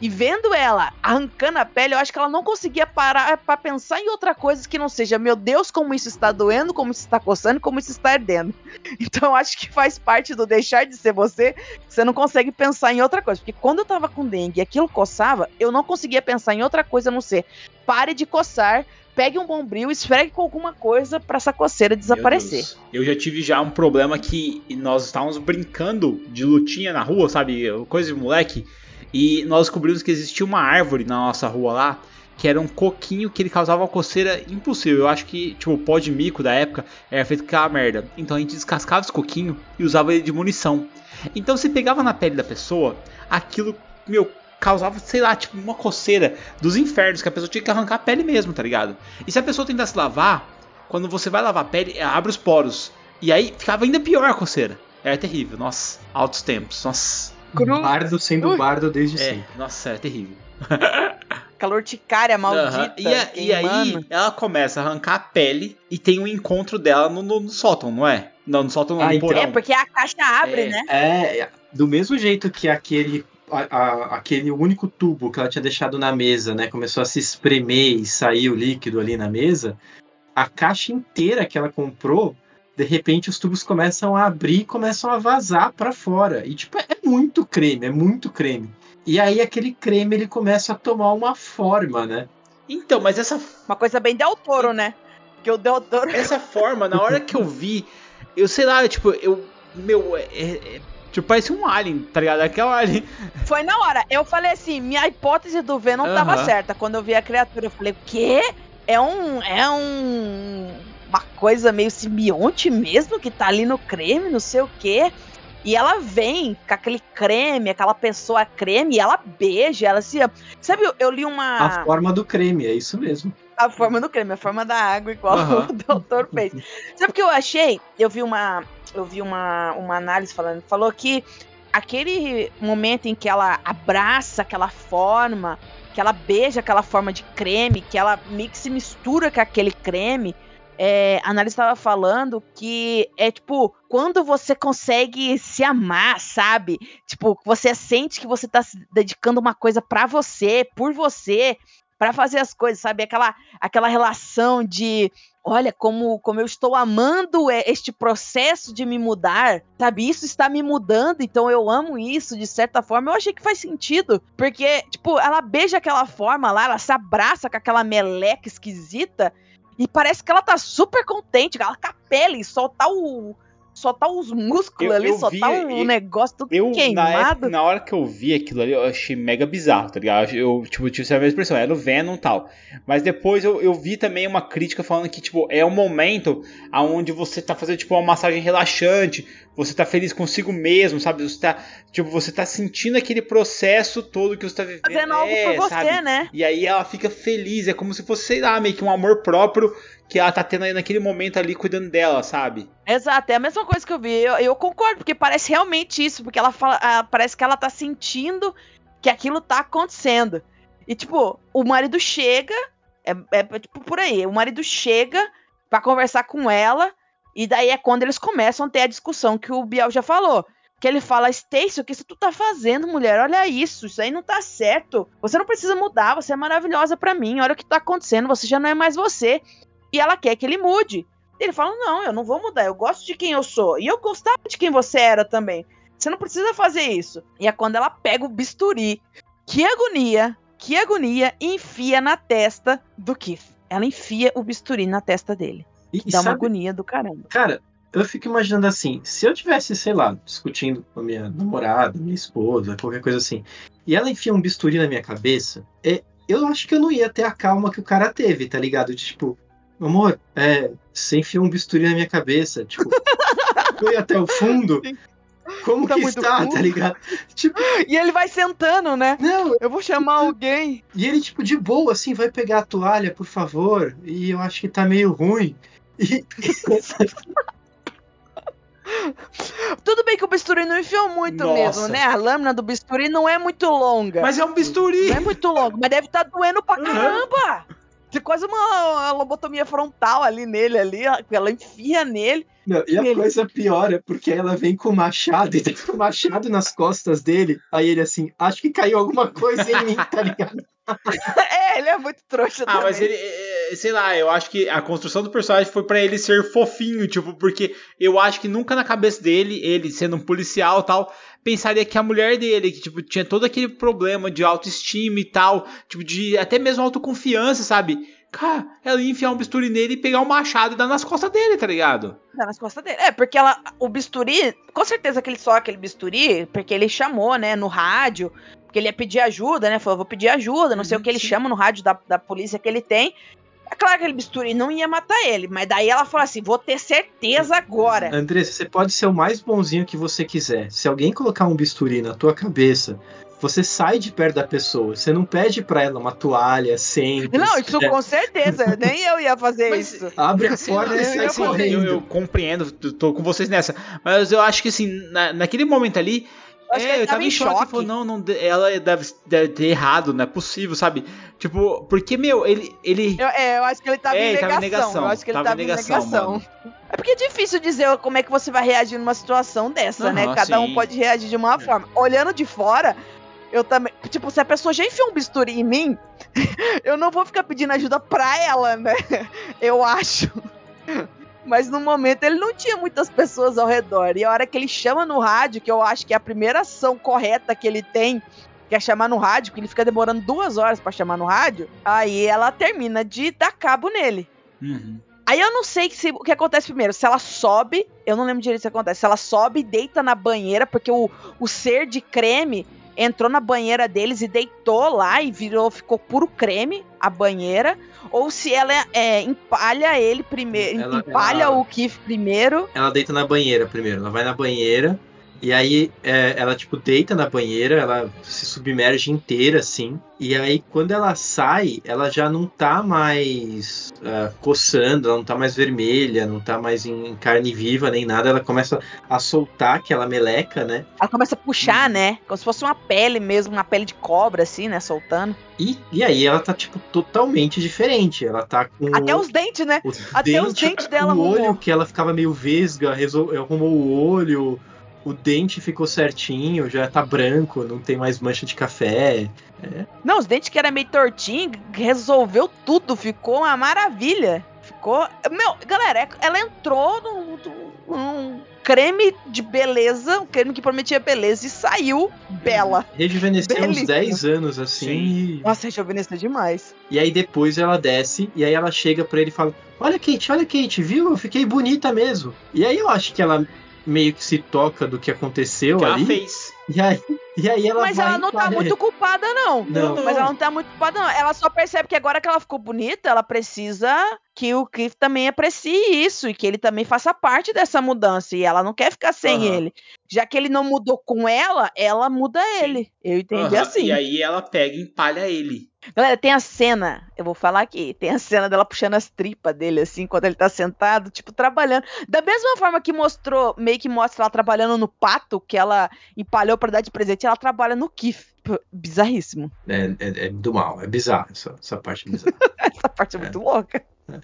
E vendo ela arrancando a pele, eu acho que ela não conseguia parar pra pensar em outra coisa que não seja, meu Deus, como isso está doendo, como isso está coçando, como isso está ardendo. Então eu acho que faz parte do deixar de ser você, você não consegue pensar em outra coisa. Porque quando eu tava com dengue e aquilo coçava, eu não conseguia pensar em outra coisa a não ser pare de coçar, pegue um bombril, esfregue com alguma coisa pra essa coceira desaparecer. Eu já tive já um problema que nós estávamos brincando de lutinha na rua, sabe? Coisa de moleque. E nós descobrimos que existia uma árvore na nossa rua lá, que era um coquinho que ele causava uma coceira impossível. Eu acho que, tipo, o pó de mico da época era feito com aquela merda. Então a gente descascava esse coquinho e usava ele de munição. Então se pegava na pele da pessoa, aquilo, meu, causava, sei lá, tipo, uma coceira dos infernos, que a pessoa tinha que arrancar a pele mesmo, tá ligado? E se a pessoa tentasse lavar, quando você vai lavar a pele, abre os poros. E aí ficava ainda pior a coceira. Era terrível, nossa, altos tempos, nossa. Cru. Bardo sendo Ui. bardo desde É, sempre. nossa, era terrível. Calor ticária maldita. Aham. E, a- e aí ela começa a arrancar a pele e tem um encontro dela no, no- no sótão, não é? Não, no sótão não, Ah, no então. porão. É, porque a caixa abre, É. né? É, do mesmo jeito que aquele, a- a- aquele único tubo que ela tinha deixado na mesa, né, começou a se espremer e sair o líquido ali na mesa, a caixa inteira que ela comprou, de repente os tubos começam a abrir e começam a vazar pra fora. E tipo, é muito creme, é muito creme. E aí aquele creme ele começa a tomar uma forma, né? Então, mas essa, Uma coisa bem Del Toro, né? Porque o Del Toro. essa forma, na hora que eu vi, eu sei lá, tipo, eu. Meu, é. é- tipo, parece um alien, tá ligado? Aquela alien. Foi na hora. Eu falei assim, minha hipótese do V não tava Aham. certa. Quando eu vi a criatura, eu falei, o quê? É um. É um. Uma coisa meio simbionte mesmo que tá ali no creme, não sei o quê. E ela vem com aquele creme, aquela pessoa creme, e ela beija, ela se. Sabe, eu, li uma. A forma do creme, é isso mesmo. A forma do creme, a forma da água, igual Aham. o doutor fez. Sabe o que eu achei? Eu vi uma. Eu vi uma, uma análise falando. Falou que aquele momento em que ela abraça aquela forma, que ela beija aquela forma de creme, que ela meio que se mistura com aquele creme. É, a análise estava falando que é tipo quando você consegue se amar, sabe? Tipo, você sente que você tá se dedicando uma coisa pra você, por você, Pra fazer as coisas, sabe? Aquela, aquela relação de olha como, como eu estou amando é, este processo de me mudar, sabe? Isso está me mudando, então eu amo isso de certa forma. Eu achei que faz sentido, porque, tipo, ela beija aquela forma lá, ela se abraça com aquela meleca esquisita e parece que ela tá super contente, ela capela e soltar o, soltar os músculos Eu- ali, eu soltar vi- o eu- negócio tudo Eu, na, queimado. época- na hora que eu vi aquilo ali, eu achei mega bizarro, tá ligado? Eu, tipo, tive essa mesma expressão, era o Venom e tal. Mas depois eu, eu vi também uma crítica falando que, tipo, é um momento onde você tá fazendo, tipo, uma massagem relaxante, você tá feliz consigo mesmo, sabe? Você tá, tipo, você tá sentindo aquele processo todo que você tá vivendo. Fazendo algo É, por você, sabe? né? E aí ela fica feliz, é como se fosse, sei lá, meio que um amor próprio que ela tá tendo aí naquele momento ali cuidando dela, sabe? Exato, é a mesma coisa que eu vi. Eu, eu concordo, porque parece realmente isso, porque ela fala, ah, parece que ela tá sentindo que aquilo tá acontecendo. E tipo, o marido chega, é, é tipo por aí, o marido chega pra conversar com ela, e daí é quando eles começam a ter a discussão que o Biel já falou. Que ele fala, Stacy, o que isso tu tá fazendo, mulher? Olha isso, isso aí não tá certo. Você não precisa mudar, você é maravilhosa pra mim. Olha o que tá acontecendo, você já não é mais você. E ela quer que ele mude. Ele fala: Não, eu não vou mudar, eu gosto de quem eu sou. E eu gostava de quem você era também. Você não precisa fazer isso. E é quando ela pega o bisturi. Que agonia, que agonia, e enfia na testa do Keith. Ela enfia o bisturi na testa dele. E, Dá uma sabe, agonia do caramba. cara, eu fico imaginando assim, se eu tivesse, sei lá, discutindo com a minha namorada, minha esposa, qualquer coisa assim, e ela enfia um bisturi na minha cabeça, é, eu acho que eu não ia ter a calma que o cara teve, tá ligado? De, tipo, amor, é, você enfiou um bisturi na minha cabeça, tipo, foi até o fundo. Como Tá que está, fundo. tá ligado? Tipo, E ele vai sentando, né? não, Eu vou chamar alguém. e ele, tipo, de boa, assim, vai pegar a toalha, por favor, e eu acho que tá meio ruim. E, Tudo bem que o bisturi não enfiou muito Nossa. mesmo, né? A lâmina do bisturi não é muito longa. Mas é um bisturi! Não é muito longo, mas deve estar doendo pra Uhum. caramba. Tem quase uma, uma lobotomia frontal ali nele, ali, ela enfia nele. Não, e a Ele- coisa pior é porque ela vem com o machado e tem o machado nas costas dele. Aí ele assim, acho que caiu alguma coisa em mim, tá ligado? É, ele é muito trouxa Ah, também. mas ele, é, sei lá, eu acho que a construção do personagem foi pra ele ser fofinho, tipo, porque eu acho que nunca na cabeça dele, ele sendo um policial e tal, pensaria que a mulher dele, que tipo, tinha todo aquele problema de autoestima e tal, tipo, de até mesmo autoconfiança, sabe? Cara, ela ia enfiar um bisturi nele e pegar um machado e dar nas costas dele, tá ligado? Dá nas costas dele. É, porque ela, o bisturi, com certeza que ele só aquele bisturi, porque ele chamou, né, no rádio, porque ele ia pedir ajuda, né? Falou, vou pedir ajuda, não sei o que ele sim. chama no rádio da, da polícia que ele tem. É claro que aquele bisturi não ia matar ele, mas daí ela falou assim: vou ter certeza agora. Andressa, você pode ser o mais bonzinho que você quiser. Se alguém colocar um bisturi na tua cabeça, você sai de perto da pessoa. Você não pede pra ela uma toalha sempre. Não, isso É, com certeza. Nem eu ia fazer Mas- isso. Abre a Sei porta e eu sai assim, correndo. eu, eu compreendo, tô- tô com vocês nessa. Mas eu acho que assim, na- naquele momento ali. Eu acho que é, ele eu tava em choque, choque. falou, não, não, ela deve, deve ter errado, não é possível, sabe? Tipo, porque, meu, ele. ele Eu, é, eu acho que ele tava, É, em, ele negação. tava em negação. Eu acho que ele Tava tava, em negação, negação. É porque é difícil dizer como é que você vai reagir numa situação dessa, né? Aham, Cada um sim. É. pode reagir de uma forma. Olhando de fora, eu também. Tipo, se a pessoa já enfiou um bisturi em mim, eu não vou ficar pedindo ajuda pra ela, né? Eu acho. Mas no momento ele não tinha muitas pessoas ao redor. E a hora que ele chama no rádio, que eu acho que é a primeira ação correta que ele tem, que é chamar no rádio, que ele fica demorando duas horas pra chamar no rádio, aí ela termina de dar cabo nele. Uhum. Aí eu não sei se, o que acontece primeiro. Se ela sobe, eu não lembro direito o que acontece. Se ela sobe e deita na banheira, porque o, o ser de creme entrou na banheira deles e deitou lá e virou, ficou puro creme a banheira. Ou se ela é, empalha ele primeiro, Ela- empalha ela- o Keith primeiro. Ela deita na banheira primeiro. Ela vai na banheira. E aí é, ela, tipo, deita na banheira, ela se submerge inteira, assim. E aí, quando ela sai, ela já não tá mais ah, coçando, ela não tá mais vermelha, não tá mais em carne viva nem nada. Ela começa a soltar aquela meleca, né? Ela começa a puxar, né? Como se fosse uma pele mesmo, uma pele de cobra, assim, né? Soltando. E, e aí ela tá, tipo, totalmente diferente. Ela tá com. Até os dentes, né? os até os dentes dela O olho que ela ficava meio vesga, resol- arrumou o olho. O dente ficou certinho, já tá branco, não tem mais mancha de café. É. Não, os dentes que era meio tortinho, resolveu tudo, ficou uma maravilha. Ficou. Meu, galera, é- ela entrou num, num creme de beleza, um creme que prometia beleza, e saiu bela. Rejuvenesceu uns Belíssimo. 10 anos assim. E, Nossa, rejuvenesceu demais. e aí depois ela desce, e aí ela chega pra ele e fala: Olha, Kate, olha, Kate, viu? Eu fiquei bonita mesmo. E aí eu acho que ela meio que se toca do que aconteceu Que ela ali. fez. E aí, e aí ela Mas vai ela não tá muito culpada, não. Não. Mas ela não tá muito culpada, não. Ela só percebe que agora que ela ficou bonita, ela precisa que o Cliff também aprecie isso e que ele também faça parte dessa mudança. E ela não quer ficar sem Aham. ele. Já que ele não mudou com ela, ela muda ele. Eu entendi Aham, assim. E aí ela pega e empalha ele. Galera, tem a cena, eu vou falar aqui, tem a cena dela puxando as tripas dele, assim, quando ele tá sentado, tipo, trabalhando. Da mesma forma que mostrou, meio que mostra ela trabalhando no pato, que ela empalhou pra dar de presente, ela trabalha no Kif. Bizarríssimo. É, é, é do mal, é bizarro essa, essa parte é bizarra. Essa parte é, É. muito louca. É.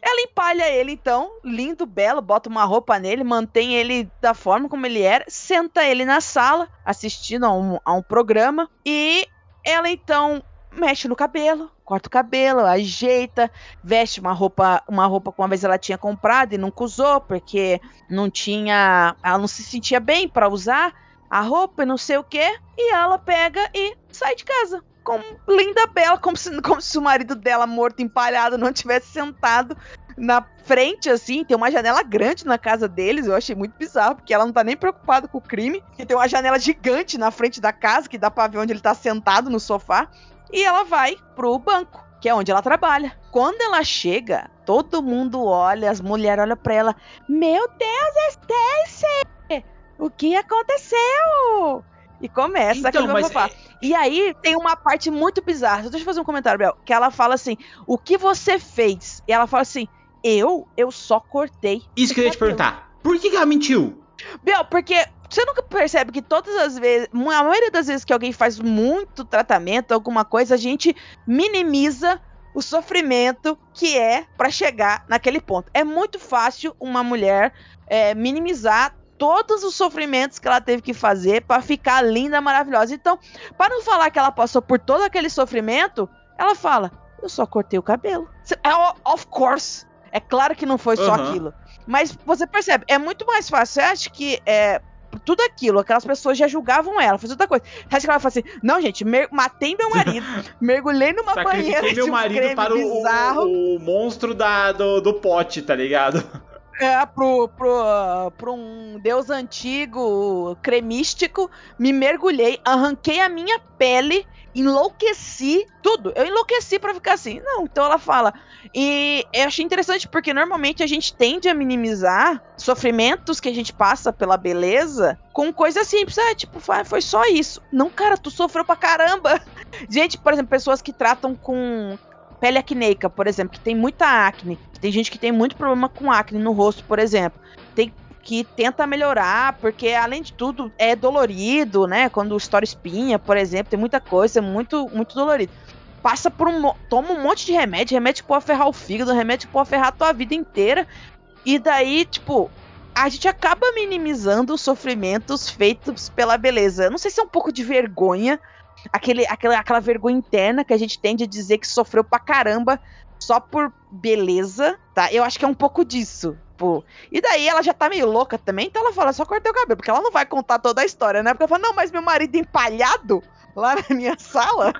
Ela empalha ele, então, lindo, belo, bota uma roupa nele, mantém ele da forma como ele era, senta ele na sala, assistindo a um, a um programa, e ela então mexe no cabelo, corta o cabelo, ajeita, veste uma roupa, uma roupa que uma vez ela tinha comprado e nunca usou, porque não tinha. Ela não se sentia bem pra usar a roupa e não sei o que. E ela pega e sai de casa. Como linda bela, como se, como se o marido dela, morto, empalhado, não tivesse sentado na frente, assim. Tem uma janela grande na casa deles. Eu achei muito bizarro, porque ela não tá nem preocupada com o crime. E tem uma janela gigante na frente da casa, que dá pra ver onde ele tá sentado no sofá. E ela vai pro banco, que é onde ela trabalha. Quando ela chega, todo mundo olha, as mulheres olham pra ela. Meu Deus, Stacy! O que aconteceu? E começa Então, aquele mas bafafá. E aí tem uma parte muito bizarra. Deixa eu fazer um comentário, Bel. Que ela fala assim: o que você fez? E ela fala assim: eu, eu só cortei. Isso que eu ia te cabelo." perguntar. Por que, que ela mentiu? Bel, porque você nunca percebe que todas as vezes, a maioria das vezes que alguém faz muito tratamento, alguma coisa, a gente minimiza o sofrimento que é pra chegar naquele ponto. É muito fácil uma mulher é, minimizar todos os sofrimentos que ela teve que fazer pra ficar linda, maravilhosa. Então, para não falar que ela passou por todo aquele sofrimento, ela fala: "Eu só cortei o cabelo". É, Of course. É claro que não foi só Aham. aquilo. Mas você percebe, é muito mais fácil. Você acha que é, tudo aquilo, aquelas pessoas já julgavam ela, fazia outra coisa. Você acha que ela fala assim: não, gente, matei meu marido, mergulhei numa banheira Sacrifiquei de meu um marido creme para o, o monstro da, do, do pote, tá ligado? É, pro, pro, pro um deus antigo, cremístico, me mergulhei, arranquei a minha pele, enlouqueci, tudo. Eu enlouqueci pra ficar assim. Não, então ela fala. E eu achei interessante porque normalmente a gente tende a minimizar sofrimentos que a gente passa pela beleza com coisa simples. Ah, tipo, foi só isso. Não, cara, tu sofreu pra caramba. Gente, por exemplo, pessoas que tratam com pele acneica, por exemplo, que tem muita acne. Tem gente que tem muito problema com acne no rosto, por exemplo. Tem que tenta melhorar, porque além de tudo é dolorido, né? Quando estoura espinha, por exemplo, tem muita coisa, é muito, muito dolorido. Passa por um. Toma um monte de remédio, remédio que pode ferrar o fígado, remédio que pode ferrar a tua vida inteira. E daí, tipo, a gente acaba minimizando os sofrimentos feitos pela beleza. Eu não sei se é um pouco de vergonha, aquele, aquela, aquela vergonha interna que a gente tende a dizer que sofreu pra caramba só por beleza, tá? Eu acho que é um pouco disso. Pô. E daí ela já tá meio louca também, então ela fala, só cortei o cabelo, porque ela não vai contar toda a história, né? Porque ela fala, não, mas meu marido empalhado lá na minha sala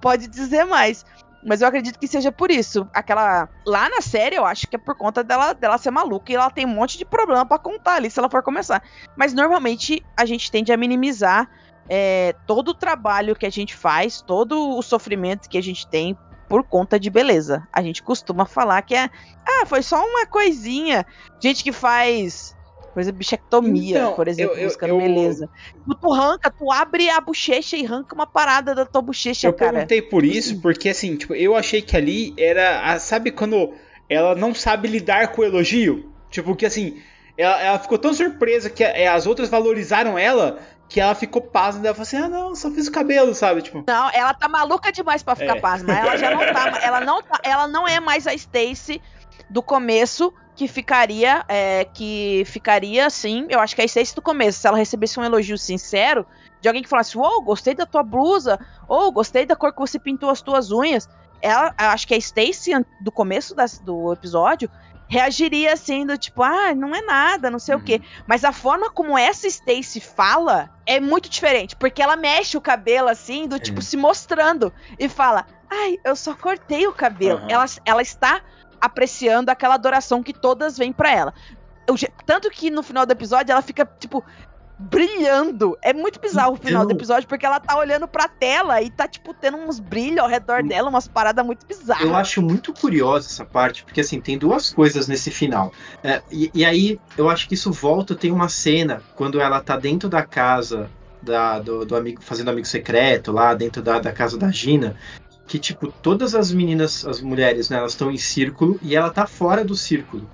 pode dizer mais. Mas eu acredito que seja por isso. Aquela. Lá na série, eu acho que é por conta dela, dela ser maluca e ela tem um monte de problema pra contar ali se ela for começar. Mas normalmente a gente tende a minimizar é, todo o trabalho que a gente faz, todo o sofrimento que a gente tem por conta de beleza. A gente costuma falar que é. Ah, foi só uma coisinha. Gente que faz. Por exemplo, bichectomia, Então, por exemplo, eu- eu- buscando eu- beleza. Tu, tu arranca, tu abre a bochecha e arranca uma parada da tua bochecha, Eu cara. perguntei por isso, porque assim, tipo, eu achei que ali era. a- sabe quando ela não sabe lidar com o elogio? Tipo, que assim, ela, ela ficou tão surpresa que a- as outras valorizaram ela que ela ficou pasma. Ela falou assim: ah, não, só fiz o cabelo, sabe? Tipo, Não, ela tá maluca demais pra ficar É. pasma. Ela já não tá. Ela não, tá, ela não é mais a Stacy do começo, que ficaria, é, que ficaria assim, eu acho que a Stacy do começo, se ela recebesse um elogio sincero, de alguém que falasse, uou, gostei da tua blusa, ou gostei da cor que você pintou as tuas unhas, ela, eu acho que a Stacy do começo das, do episódio reagiria assim, do tipo, ah, não é nada, não sei Uhum. o quê. Mas a forma como essa Stacy fala é muito diferente, porque ela mexe o cabelo assim, do tipo, se mostrando, e fala, ai, eu só cortei o cabelo. Aham. Ela, ela está apreciando aquela adoração que todas vêm pra ela. Eu tanto que no final do episódio ela fica, tipo, brilhando. É muito bizarro o final do Eu- episódio, porque ela tá olhando pra tela e tá, tipo, tendo uns brilhos ao redor dela, umas paradas muito bizarras. Eu acho muito curiosa essa parte, porque assim, tem duas coisas nesse final. É, e, e aí, eu acho que isso volta, tem uma cena quando ela tá dentro da casa da- do, do amigo, fazendo amigo secreto, lá dentro da, da casa da Gina, que tipo, todas as meninas, as mulheres, né, elas estão em círculo e ela tá fora do círculo.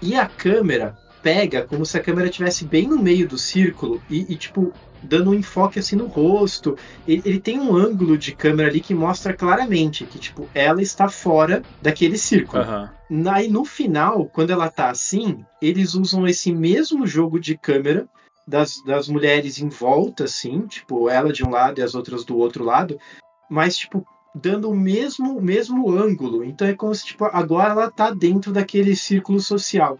E a câmera pega como se a câmera estivesse bem no meio do círculo e, e, tipo, dando um enfoque assim no rosto. Ele, ele tem um ângulo de câmera ali que mostra claramente que, tipo, ela está fora daquele círculo. Aham. Aí no final, quando ela tá assim, eles usam esse mesmo jogo de câmera das, das mulheres em volta, assim, tipo, ela de um lado e as outras do outro lado, mas, tipo, dando o mesmo, mesmo ângulo. Então é como se, tipo, agora ela tá dentro daquele círculo social.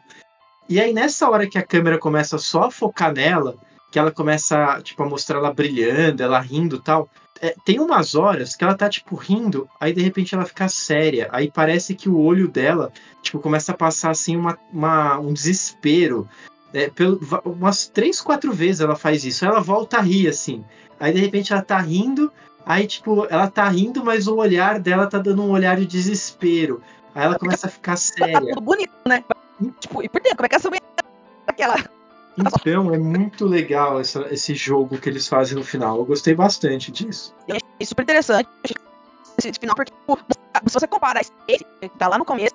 E aí, nessa hora que a câmera começa só a focar nela, que ela começa, tipo, a mostrar ela brilhando, ela rindo e tal, é, tem umas horas que ela tá, tipo, rindo, aí de repente ela fica séria. Aí parece que o olho dela, tipo, começa a passar, assim, uma, uma- um desespero. É, pelo, umas três, quatro vezes ela faz isso. Aí ela volta a rir, assim. Aí de repente ela tá rindo, aí, tipo, ela tá rindo, mas o olhar dela tá dando um olhar de desespero. Aí ela começa a ficar Tá séria. bonito, né? Tipo, e por dentro, como é que essa mulher aquela. Então é muito legal essa- esse jogo que eles fazem no final. Eu gostei bastante disso. Eu achei super interessante esse final, porque tipo, se você compara esse que tá lá no começo,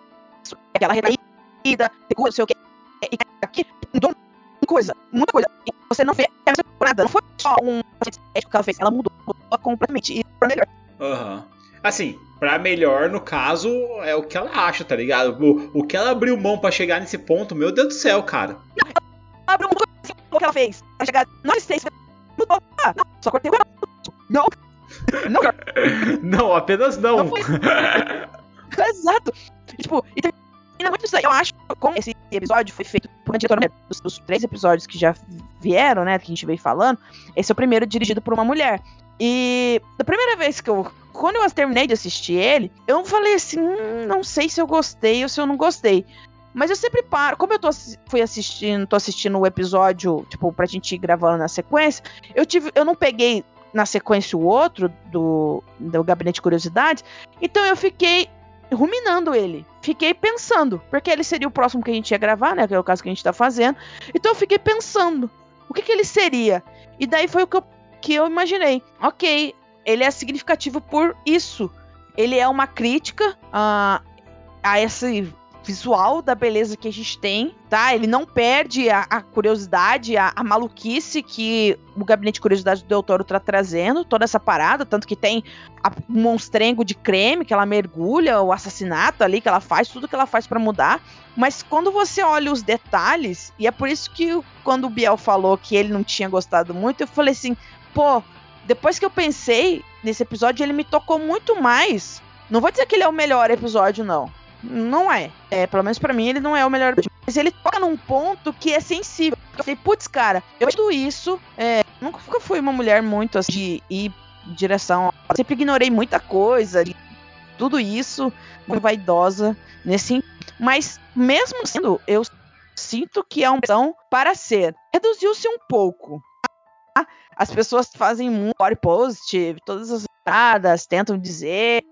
aquela retraída, segura, não sei o que, e aqui mudou muita coisa, muita coisa. E você não vê nada, não foi só um estético que ela fez, ela mudou completamente e pra melhor. Aham. Assim, pra melhor, no caso, é o que ela acha, tá ligado? O, o que ela abriu mão pra chegar nesse ponto, meu Deus do céu, cara. Ela abriu assim, o que ela fez. Pra chegar, não sei se mudou. Ah, não, só cortei o. Não. Não, Não, apenas não. Não. Exato. E, tipo, e termina muito isso aí. Eu acho que como esse episódio foi feito por uma diretora dos, dos três episódios que já vieram, né, que a gente veio falando, esse é o primeiro dirigido por uma mulher. E da primeira vez que eu. Quando eu terminei de assistir ele, eu falei assim: hum, não sei se eu gostei ou se eu não gostei. Mas eu sempre paro. Como eu tô, fui assistindo, tô assistindo o episódio, tipo, pra gente ir gravando na sequência, eu tive. Eu não peguei na sequência o outro do, do Gabinete de Curiosidades. Então eu fiquei ruminando ele. Fiquei pensando, porque ele seria o próximo que a gente ia gravar, né? Que é o caso que a gente tá fazendo. Então eu fiquei pensando, o que, que ele seria? E daí foi o que eu, que eu imaginei. Ok, ele é significativo por isso. Ele é uma crítica a, a esse visual da beleza que a gente tem, tá? Ele não perde a, a curiosidade, a, a maluquice que o Gabinete de Curiosidade do Del Toro tá trazendo, toda essa parada, tanto que tem a- um monstrengo de creme que ela mergulha, o assassinato ali que ela faz, tudo que ela faz pra mudar. Mas quando você olha os detalhes, e é por isso que quando o Biel falou que ele não tinha gostado muito, eu falei assim, pô, depois que eu pensei nesse episódio, ele me tocou muito mais. Não vou dizer que ele é o melhor episódio, não. Não é. É, pelo menos pra mim ele não é o melhor episódio. Mas ele toca num ponto que é sensível. Eu falei, putz, cara, eu tudo isso. É, nunca fui uma mulher muito assim de ir em direção. Eu sempre ignorei muita coisa. Tudo isso, muito vaidosa nesse. Mas mesmo sendo, eu sinto que é uma opção para ser. Reduziu-se um pouco. As pessoas fazem muito body positive, todas as paradas, tentam dizer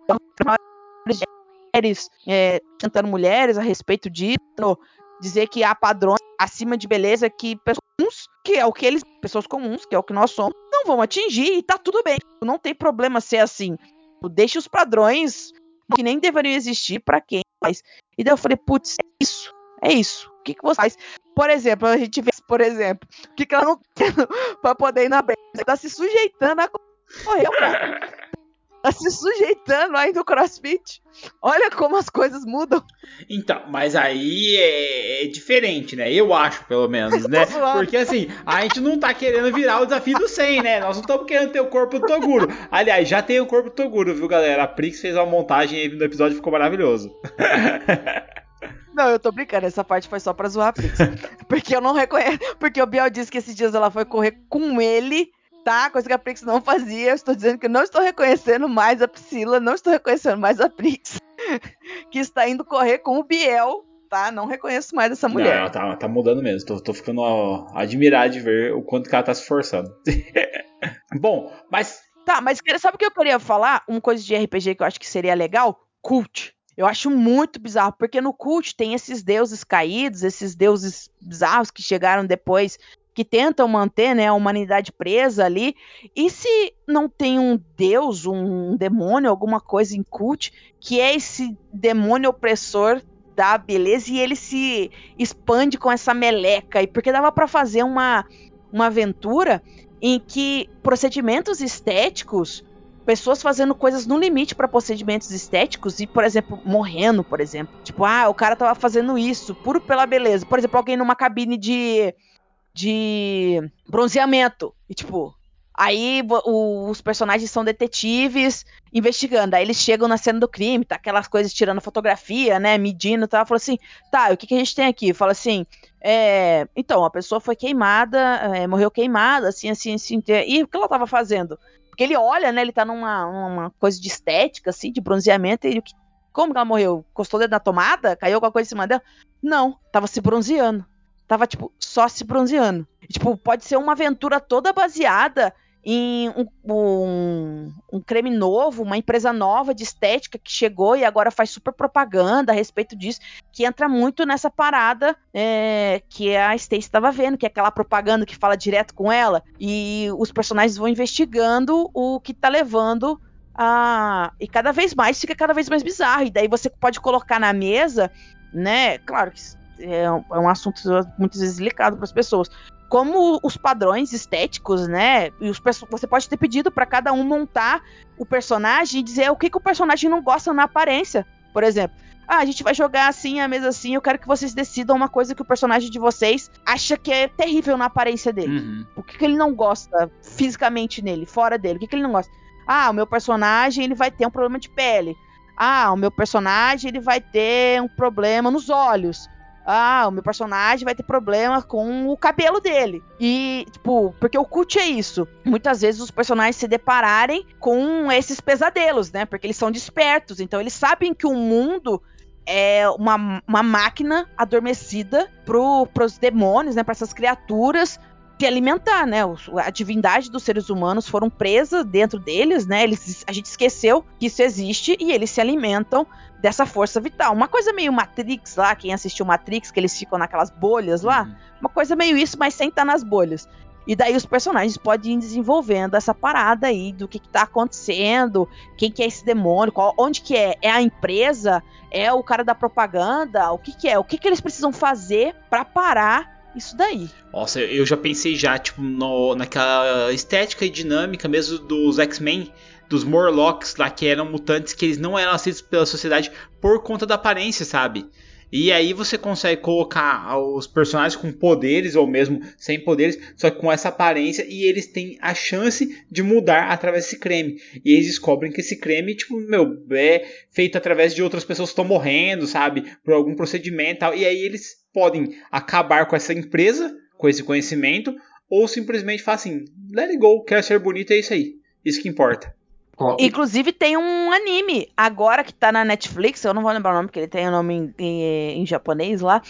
mulheres, é, tentando mulheres a respeito disso, dizer que há padrões acima de beleza que pessoas que é o que eles, pessoas comuns, que é o que nós somos, não vão atingir e tá tudo bem. Não tem problema ser assim. Deixe os padrões que nem deveriam existir para quem faz. E daí eu falei, putz, é isso, é isso. O que, que você faz? Por exemplo, a gente vê, por exemplo, o que, que ela não quer pra poder ir na brecha? Você tá se sujeitando a correr, cara. Tá se sujeitando aí do crossfit. Olha como as coisas mudam. Então, mas aí é, é diferente, né? Eu acho, pelo menos, né? Porque assim, a gente não tá querendo virar o desafio do 100, né? Nós não estamos querendo ter o corpo do Toguro. Aliás, já tem o corpo do Toguro, viu, galera? A Prix fez uma montagem aí no episódio ficou maravilhoso. Não, eu tô brincando, essa parte foi só pra zoar a Prix. Porque eu não reconheço. Porque o Biel disse que esses dias ela foi correr com ele tá? Coisa que a Prix não fazia. Eu estou dizendo que eu não estou reconhecendo mais a Priscila, não estou reconhecendo mais a Prix, que está indo correr com o Biel, tá? Não reconheço mais essa mulher. Não, ela tá, tá mudando mesmo. Tô, tô ficando ó, admirado de ver o quanto que ela tá se esforçando. Bom, mas. Tá, mas sabe o que eu queria falar? Uma coisa de RPG que eu acho que seria legal? Cult. Eu acho muito bizarro, porque no cult tem esses deuses caídos, esses deuses bizarros que chegaram depois que tentam manter né, a humanidade presa ali. E se não tem um deus, um demônio, alguma coisa em cult, que é esse demônio opressor da beleza e ele se expande com essa meleca? E porque dava para fazer uma, uma aventura em que procedimentos estéticos pessoas fazendo coisas no limite para procedimentos estéticos e, por exemplo, morrendo, por exemplo. Tipo, ah, o cara tava fazendo isso puro pela beleza. Por exemplo, alguém numa cabine de de bronzeamento. E tipo, aí o, os personagens são detetives investigando. Aí eles chegam na cena do crime, tá aquelas coisas tirando fotografia, né? Medindo e tal. Fala assim, tá, o que, que a gente tem aqui? Fala assim, é, então, a pessoa foi queimada, é, morreu queimada, assim, assim, assim. E o que ela tava fazendo? Porque ele olha, né? Ele tá numa, numa coisa de estética, assim, de bronzeamento, e ele, como que ela morreu? Encostou o dedo na tomada? Caiu alguma coisa em cima dela? Não, tava se bronzeando tava, tipo, só se bronzeando. tipo, pode ser uma aventura toda baseada em um, um, um, creme novo, uma empresa nova de estética que chegou e agora faz super propaganda a respeito disso, que entra muito nessa parada é, que a Stacy estava vendo, que é aquela propaganda que fala direto com ela, e os personagens vão investigando o que tá levando a. E cada vez mais fica cada vez mais bizarro. E daí você pode colocar na mesa, né? Claro que é, é um assunto muitas vezes delicado para as pessoas. Como os padrões estéticos, né? E os, você pode ter pedido para cada um montar o personagem e dizer o que, que o personagem não gosta na aparência, por exemplo. Ah, a gente vai jogar assim, a mesa assim. Eu quero que vocês decidam uma coisa que o personagem de vocês acha que é terrível na aparência dele. Uhum. O que, que ele não gosta fisicamente nele, fora dele? O que, que ele não gosta? Ah, o meu personagem ele vai ter um problema de pele. Ah, o meu personagem ele vai ter um problema nos olhos ah, o meu personagem vai ter problema com o cabelo dele. E, tipo, porque o cult é isso. Muitas vezes os personagens se depararem com esses pesadelos, né? Porque eles são despertos, então eles sabem que o mundo é uma, uma máquina adormecida pro, pros demônios, né? Para essas criaturas se alimentar, né? A divindade dos seres humanos foram presas dentro deles, né? Eles, a gente esqueceu que isso existe e eles se alimentam dessa força vital. Uma coisa meio Matrix lá, quem assistiu Matrix, que eles ficam naquelas bolhas lá, uhum. uma coisa meio isso, mas sem estar nas bolhas. E daí os personagens podem ir desenvolvendo essa parada aí do que, que tá acontecendo, quem que é esse demônio, qual, onde que é? É a empresa? É o cara da propaganda? O que que é? O que que eles precisam fazer para parar isso daí? Nossa, eu já pensei já, tipo, no, naquela estética e dinâmica mesmo dos X-Men, dos Morlocks lá, que eram mutantes que eles não eram aceitos pela sociedade por conta da aparência, sabe? E aí você consegue colocar os personagens com poderes ou mesmo sem poderes, só que com essa aparência e eles têm a chance de mudar através desse creme. E eles descobrem que esse creme, tipo, meu, é feito através de outras pessoas que estão morrendo, sabe? Por algum procedimento e tal. E aí eles podem acabar com essa empresa, com esse conhecimento, ou simplesmente falar assim, let it go, quer ser bonito, é isso aí. Isso que importa. Inclusive tem um anime agora que tá na Netflix, eu não vou lembrar o nome, porque ele tem o um nome em, em, em, japonês lá,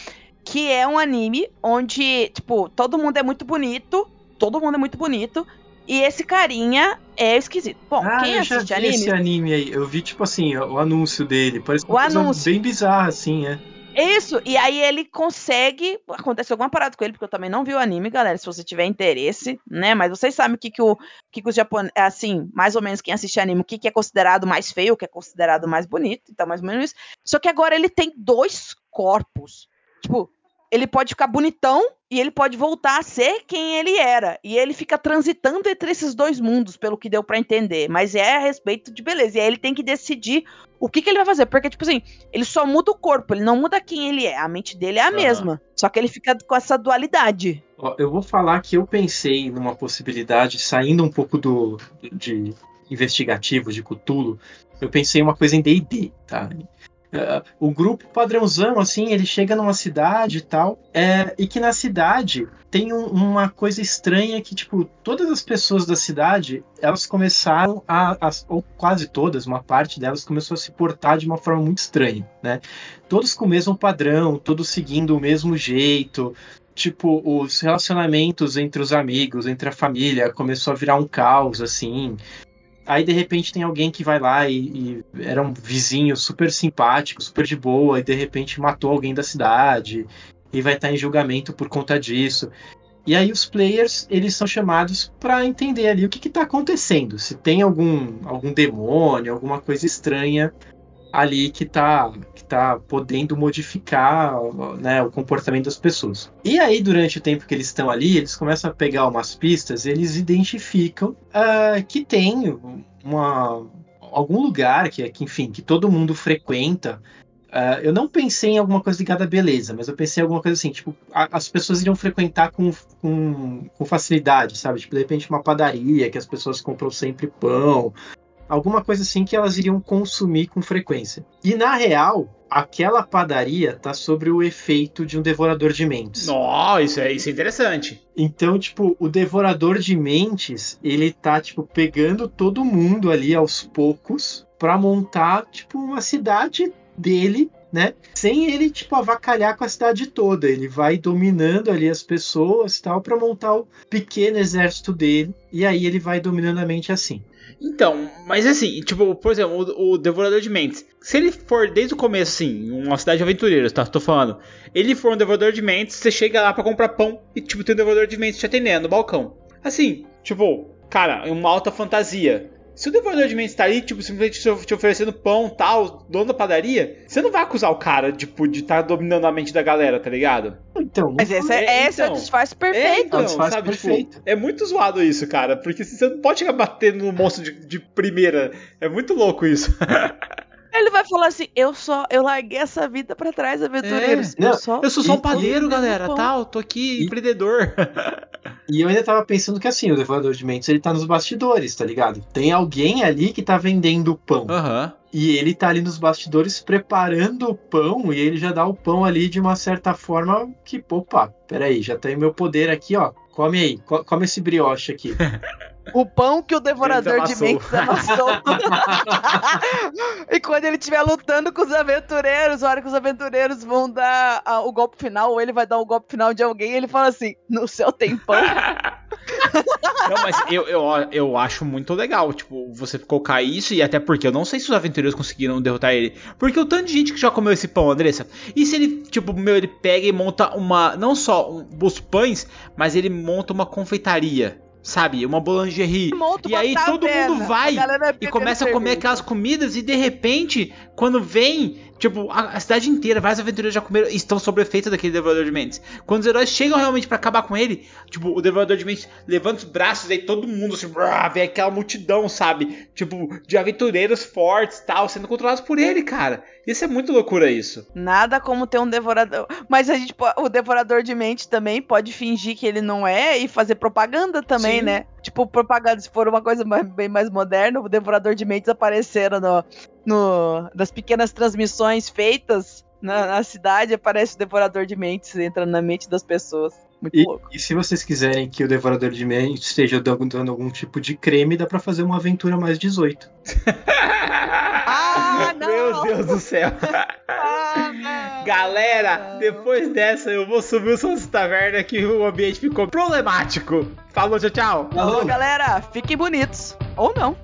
que é um anime onde, tipo, todo mundo é muito bonito, todo mundo é muito bonito, e esse carinha é esquisito. Bom, ah, quem assiste eu já vi anime... esse anime aí, eu vi, tipo assim, o anúncio dele, parece uma o coisa anúncio. bem bizarra, assim, é. Isso, e aí ele consegue. Acontece alguma parada com ele, porque eu também não vi o anime, galera. Se você tiver interesse, né? Mas vocês sabem o que, que, o, que, que os japoneses. Assim, mais ou menos quem assiste anime, o que, que é considerado mais feio, o que é considerado mais bonito. Então, mais ou menos isso. Só que agora ele tem dois corpos. Tipo, ele pode ficar bonitão e ele pode voltar a ser quem ele era. E ele fica transitando entre esses dois mundos, pelo que deu para entender. Mas é a respeito de beleza. E aí ele tem que decidir o que, que ele vai fazer. Porque, tipo assim, ele só muda o corpo, ele não muda quem ele é. A mente dele é a Aham. mesma. Só que ele fica com essa dualidade. Ó, Eu vou falar que eu pensei numa possibilidade, saindo um pouco do de investigativo, de Cthulhu, eu pensei em uma coisa em D&D, tá? O grupo padrãozão, assim, ele chega numa cidade e tal, é, e que na cidade tem um- uma coisa estranha que, tipo, todas as pessoas da cidade, elas começaram a, as- ou quase todas, uma parte delas começou a se portar de uma forma muito estranha, né? Todos com o mesmo padrão, todos seguindo o mesmo jeito, tipo, os relacionamentos entre os amigos, entre a família, começou a virar um caos, assim. Aí, de repente, tem alguém que vai lá e, e era um vizinho super simpático, super de boa, e de repente matou alguém da cidade, e vai estar em julgamento por conta disso. E aí os players, eles são chamados para entender ali o que está acontecendo, se tem algum, algum demônio, alguma coisa estranha ali que tá, que tá podendo modificar né, o comportamento das pessoas. E aí, durante o tempo que eles estão ali, eles começam a pegar umas pistas, eles identificam ah, que tem uma, algum lugar que, que, enfim, que todo mundo frequenta. Ah, eu não pensei em alguma coisa ligada à beleza, mas eu pensei em alguma coisa assim, tipo, a- as pessoas iriam frequentar com, com, com facilidade, sabe? Tipo, de repente uma padaria que as pessoas compram sempre pão, alguma coisa assim que elas iriam consumir com frequência. E na real, aquela padaria tá sobre o efeito de um devorador de mentes. Nossa, isso é, isso é interessante. Então, tipo, o devorador de mentes, ele tá tipo pegando todo mundo ali aos poucos pra montar tipo uma cidade dele, né? Sem ele tipo avacalhar com a cidade toda. Ele vai dominando ali as pessoas, tal, para montar o pequeno exército dele. E aí ele vai dominando a mente assim. Então, mas assim, tipo, por exemplo, o, o Devorador de Mentes. Se ele for desde o começo, assim, uma cidade de aventureiros, tá? Tô falando. Ele for um Devorador de Mentes, você chega lá pra comprar pão e, tipo, tem um Devorador de Mentes te atendendo no balcão. Assim, tipo, cara, é uma alta fantasia. Se o Devorador de Mentes tá ali, tipo, simplesmente te oferecendo pão tal, dono da padaria, você não vai acusar o cara, tipo, de estar dominando a mente da galera, tá ligado? Então, Mas esse é, É, esse é o então. disfarce É, perfeito. então, Disfarce sabe, perfeito. Tipo, é muito zoado isso, cara. Porque você não pode chegar batendo no monstro de, de primeira. É muito louco isso. Ele vai falar assim: eu só, eu larguei essa vida pra trás, aventureiros. É. Eu Não, só. Eu sou só um padeiro, galera, pão. tal. Tô aqui, E- empreendedor. E eu ainda tava pensando que assim, o devorador de mentes ele tá nos bastidores, tá ligado? Tem alguém ali que tá vendendo pão. Aham. E ele tá ali nos bastidores preparando o pão e ele já dá o pão ali de uma certa forma que, opa, peraí, já tem meu poder aqui, ó. Come aí, co- come esse brioche aqui. O pão que o devorador de mentes amassou. e quando ele estiver lutando com os aventureiros, a hora que os aventureiros vão dar ah, o golpe final, ou ele vai dar o golpe final de alguém, ele fala assim: no céu tem pão. Não, mas eu, eu, eu acho muito legal, tipo, você colocar isso, e até porque eu não sei se os aventureiros conseguiram derrotar ele. Porque o tanto de gente que já comeu esse pão, Andressa. E se ele, tipo, meu, ele pega e monta uma. Não só um, os pães, mas ele monta uma confeitaria. Sabe? Uma boulangerie. E aí todo mundo vai galera e começa a comer aquelas comidas e de repente, quando vem, tipo, a, a cidade inteira, vários aventureiros já comeram e estão sob o efeito daquele devorador de mentes. Quando os heróis chegam realmente pra acabar com ele, tipo, o devorador de mentes levanta os braços e aí todo mundo assim, brá, vem aquela multidão, sabe? Tipo, de aventureiros fortes, tal, sendo controlados por ele, cara. Isso é muito loucura isso. Nada como ter um devorador. Mas a gente, o devorador de mente também pode fingir que ele não é e fazer propaganda também, Sim. né? Tipo, propaganda, se for uma coisa mais- bem mais moderna, o devorador de mentes apareceram no, no, das pequenas transmissões feitas na, na cidade, aparece o devorador de mentes entrando na mente das pessoas. Muito E, louco. e se vocês quiserem que o devorador de mentes esteja dando, dando algum tipo de creme, dá pra fazer uma aventura mais 18. Ah, não! Meu Deus do céu. Ah! Galera, depois dessa eu vou subir o som dessa taverna que o ambiente ficou problemático. Falou, tchau, tchau. Falou, galera! Fiquem bonitos. Ou não.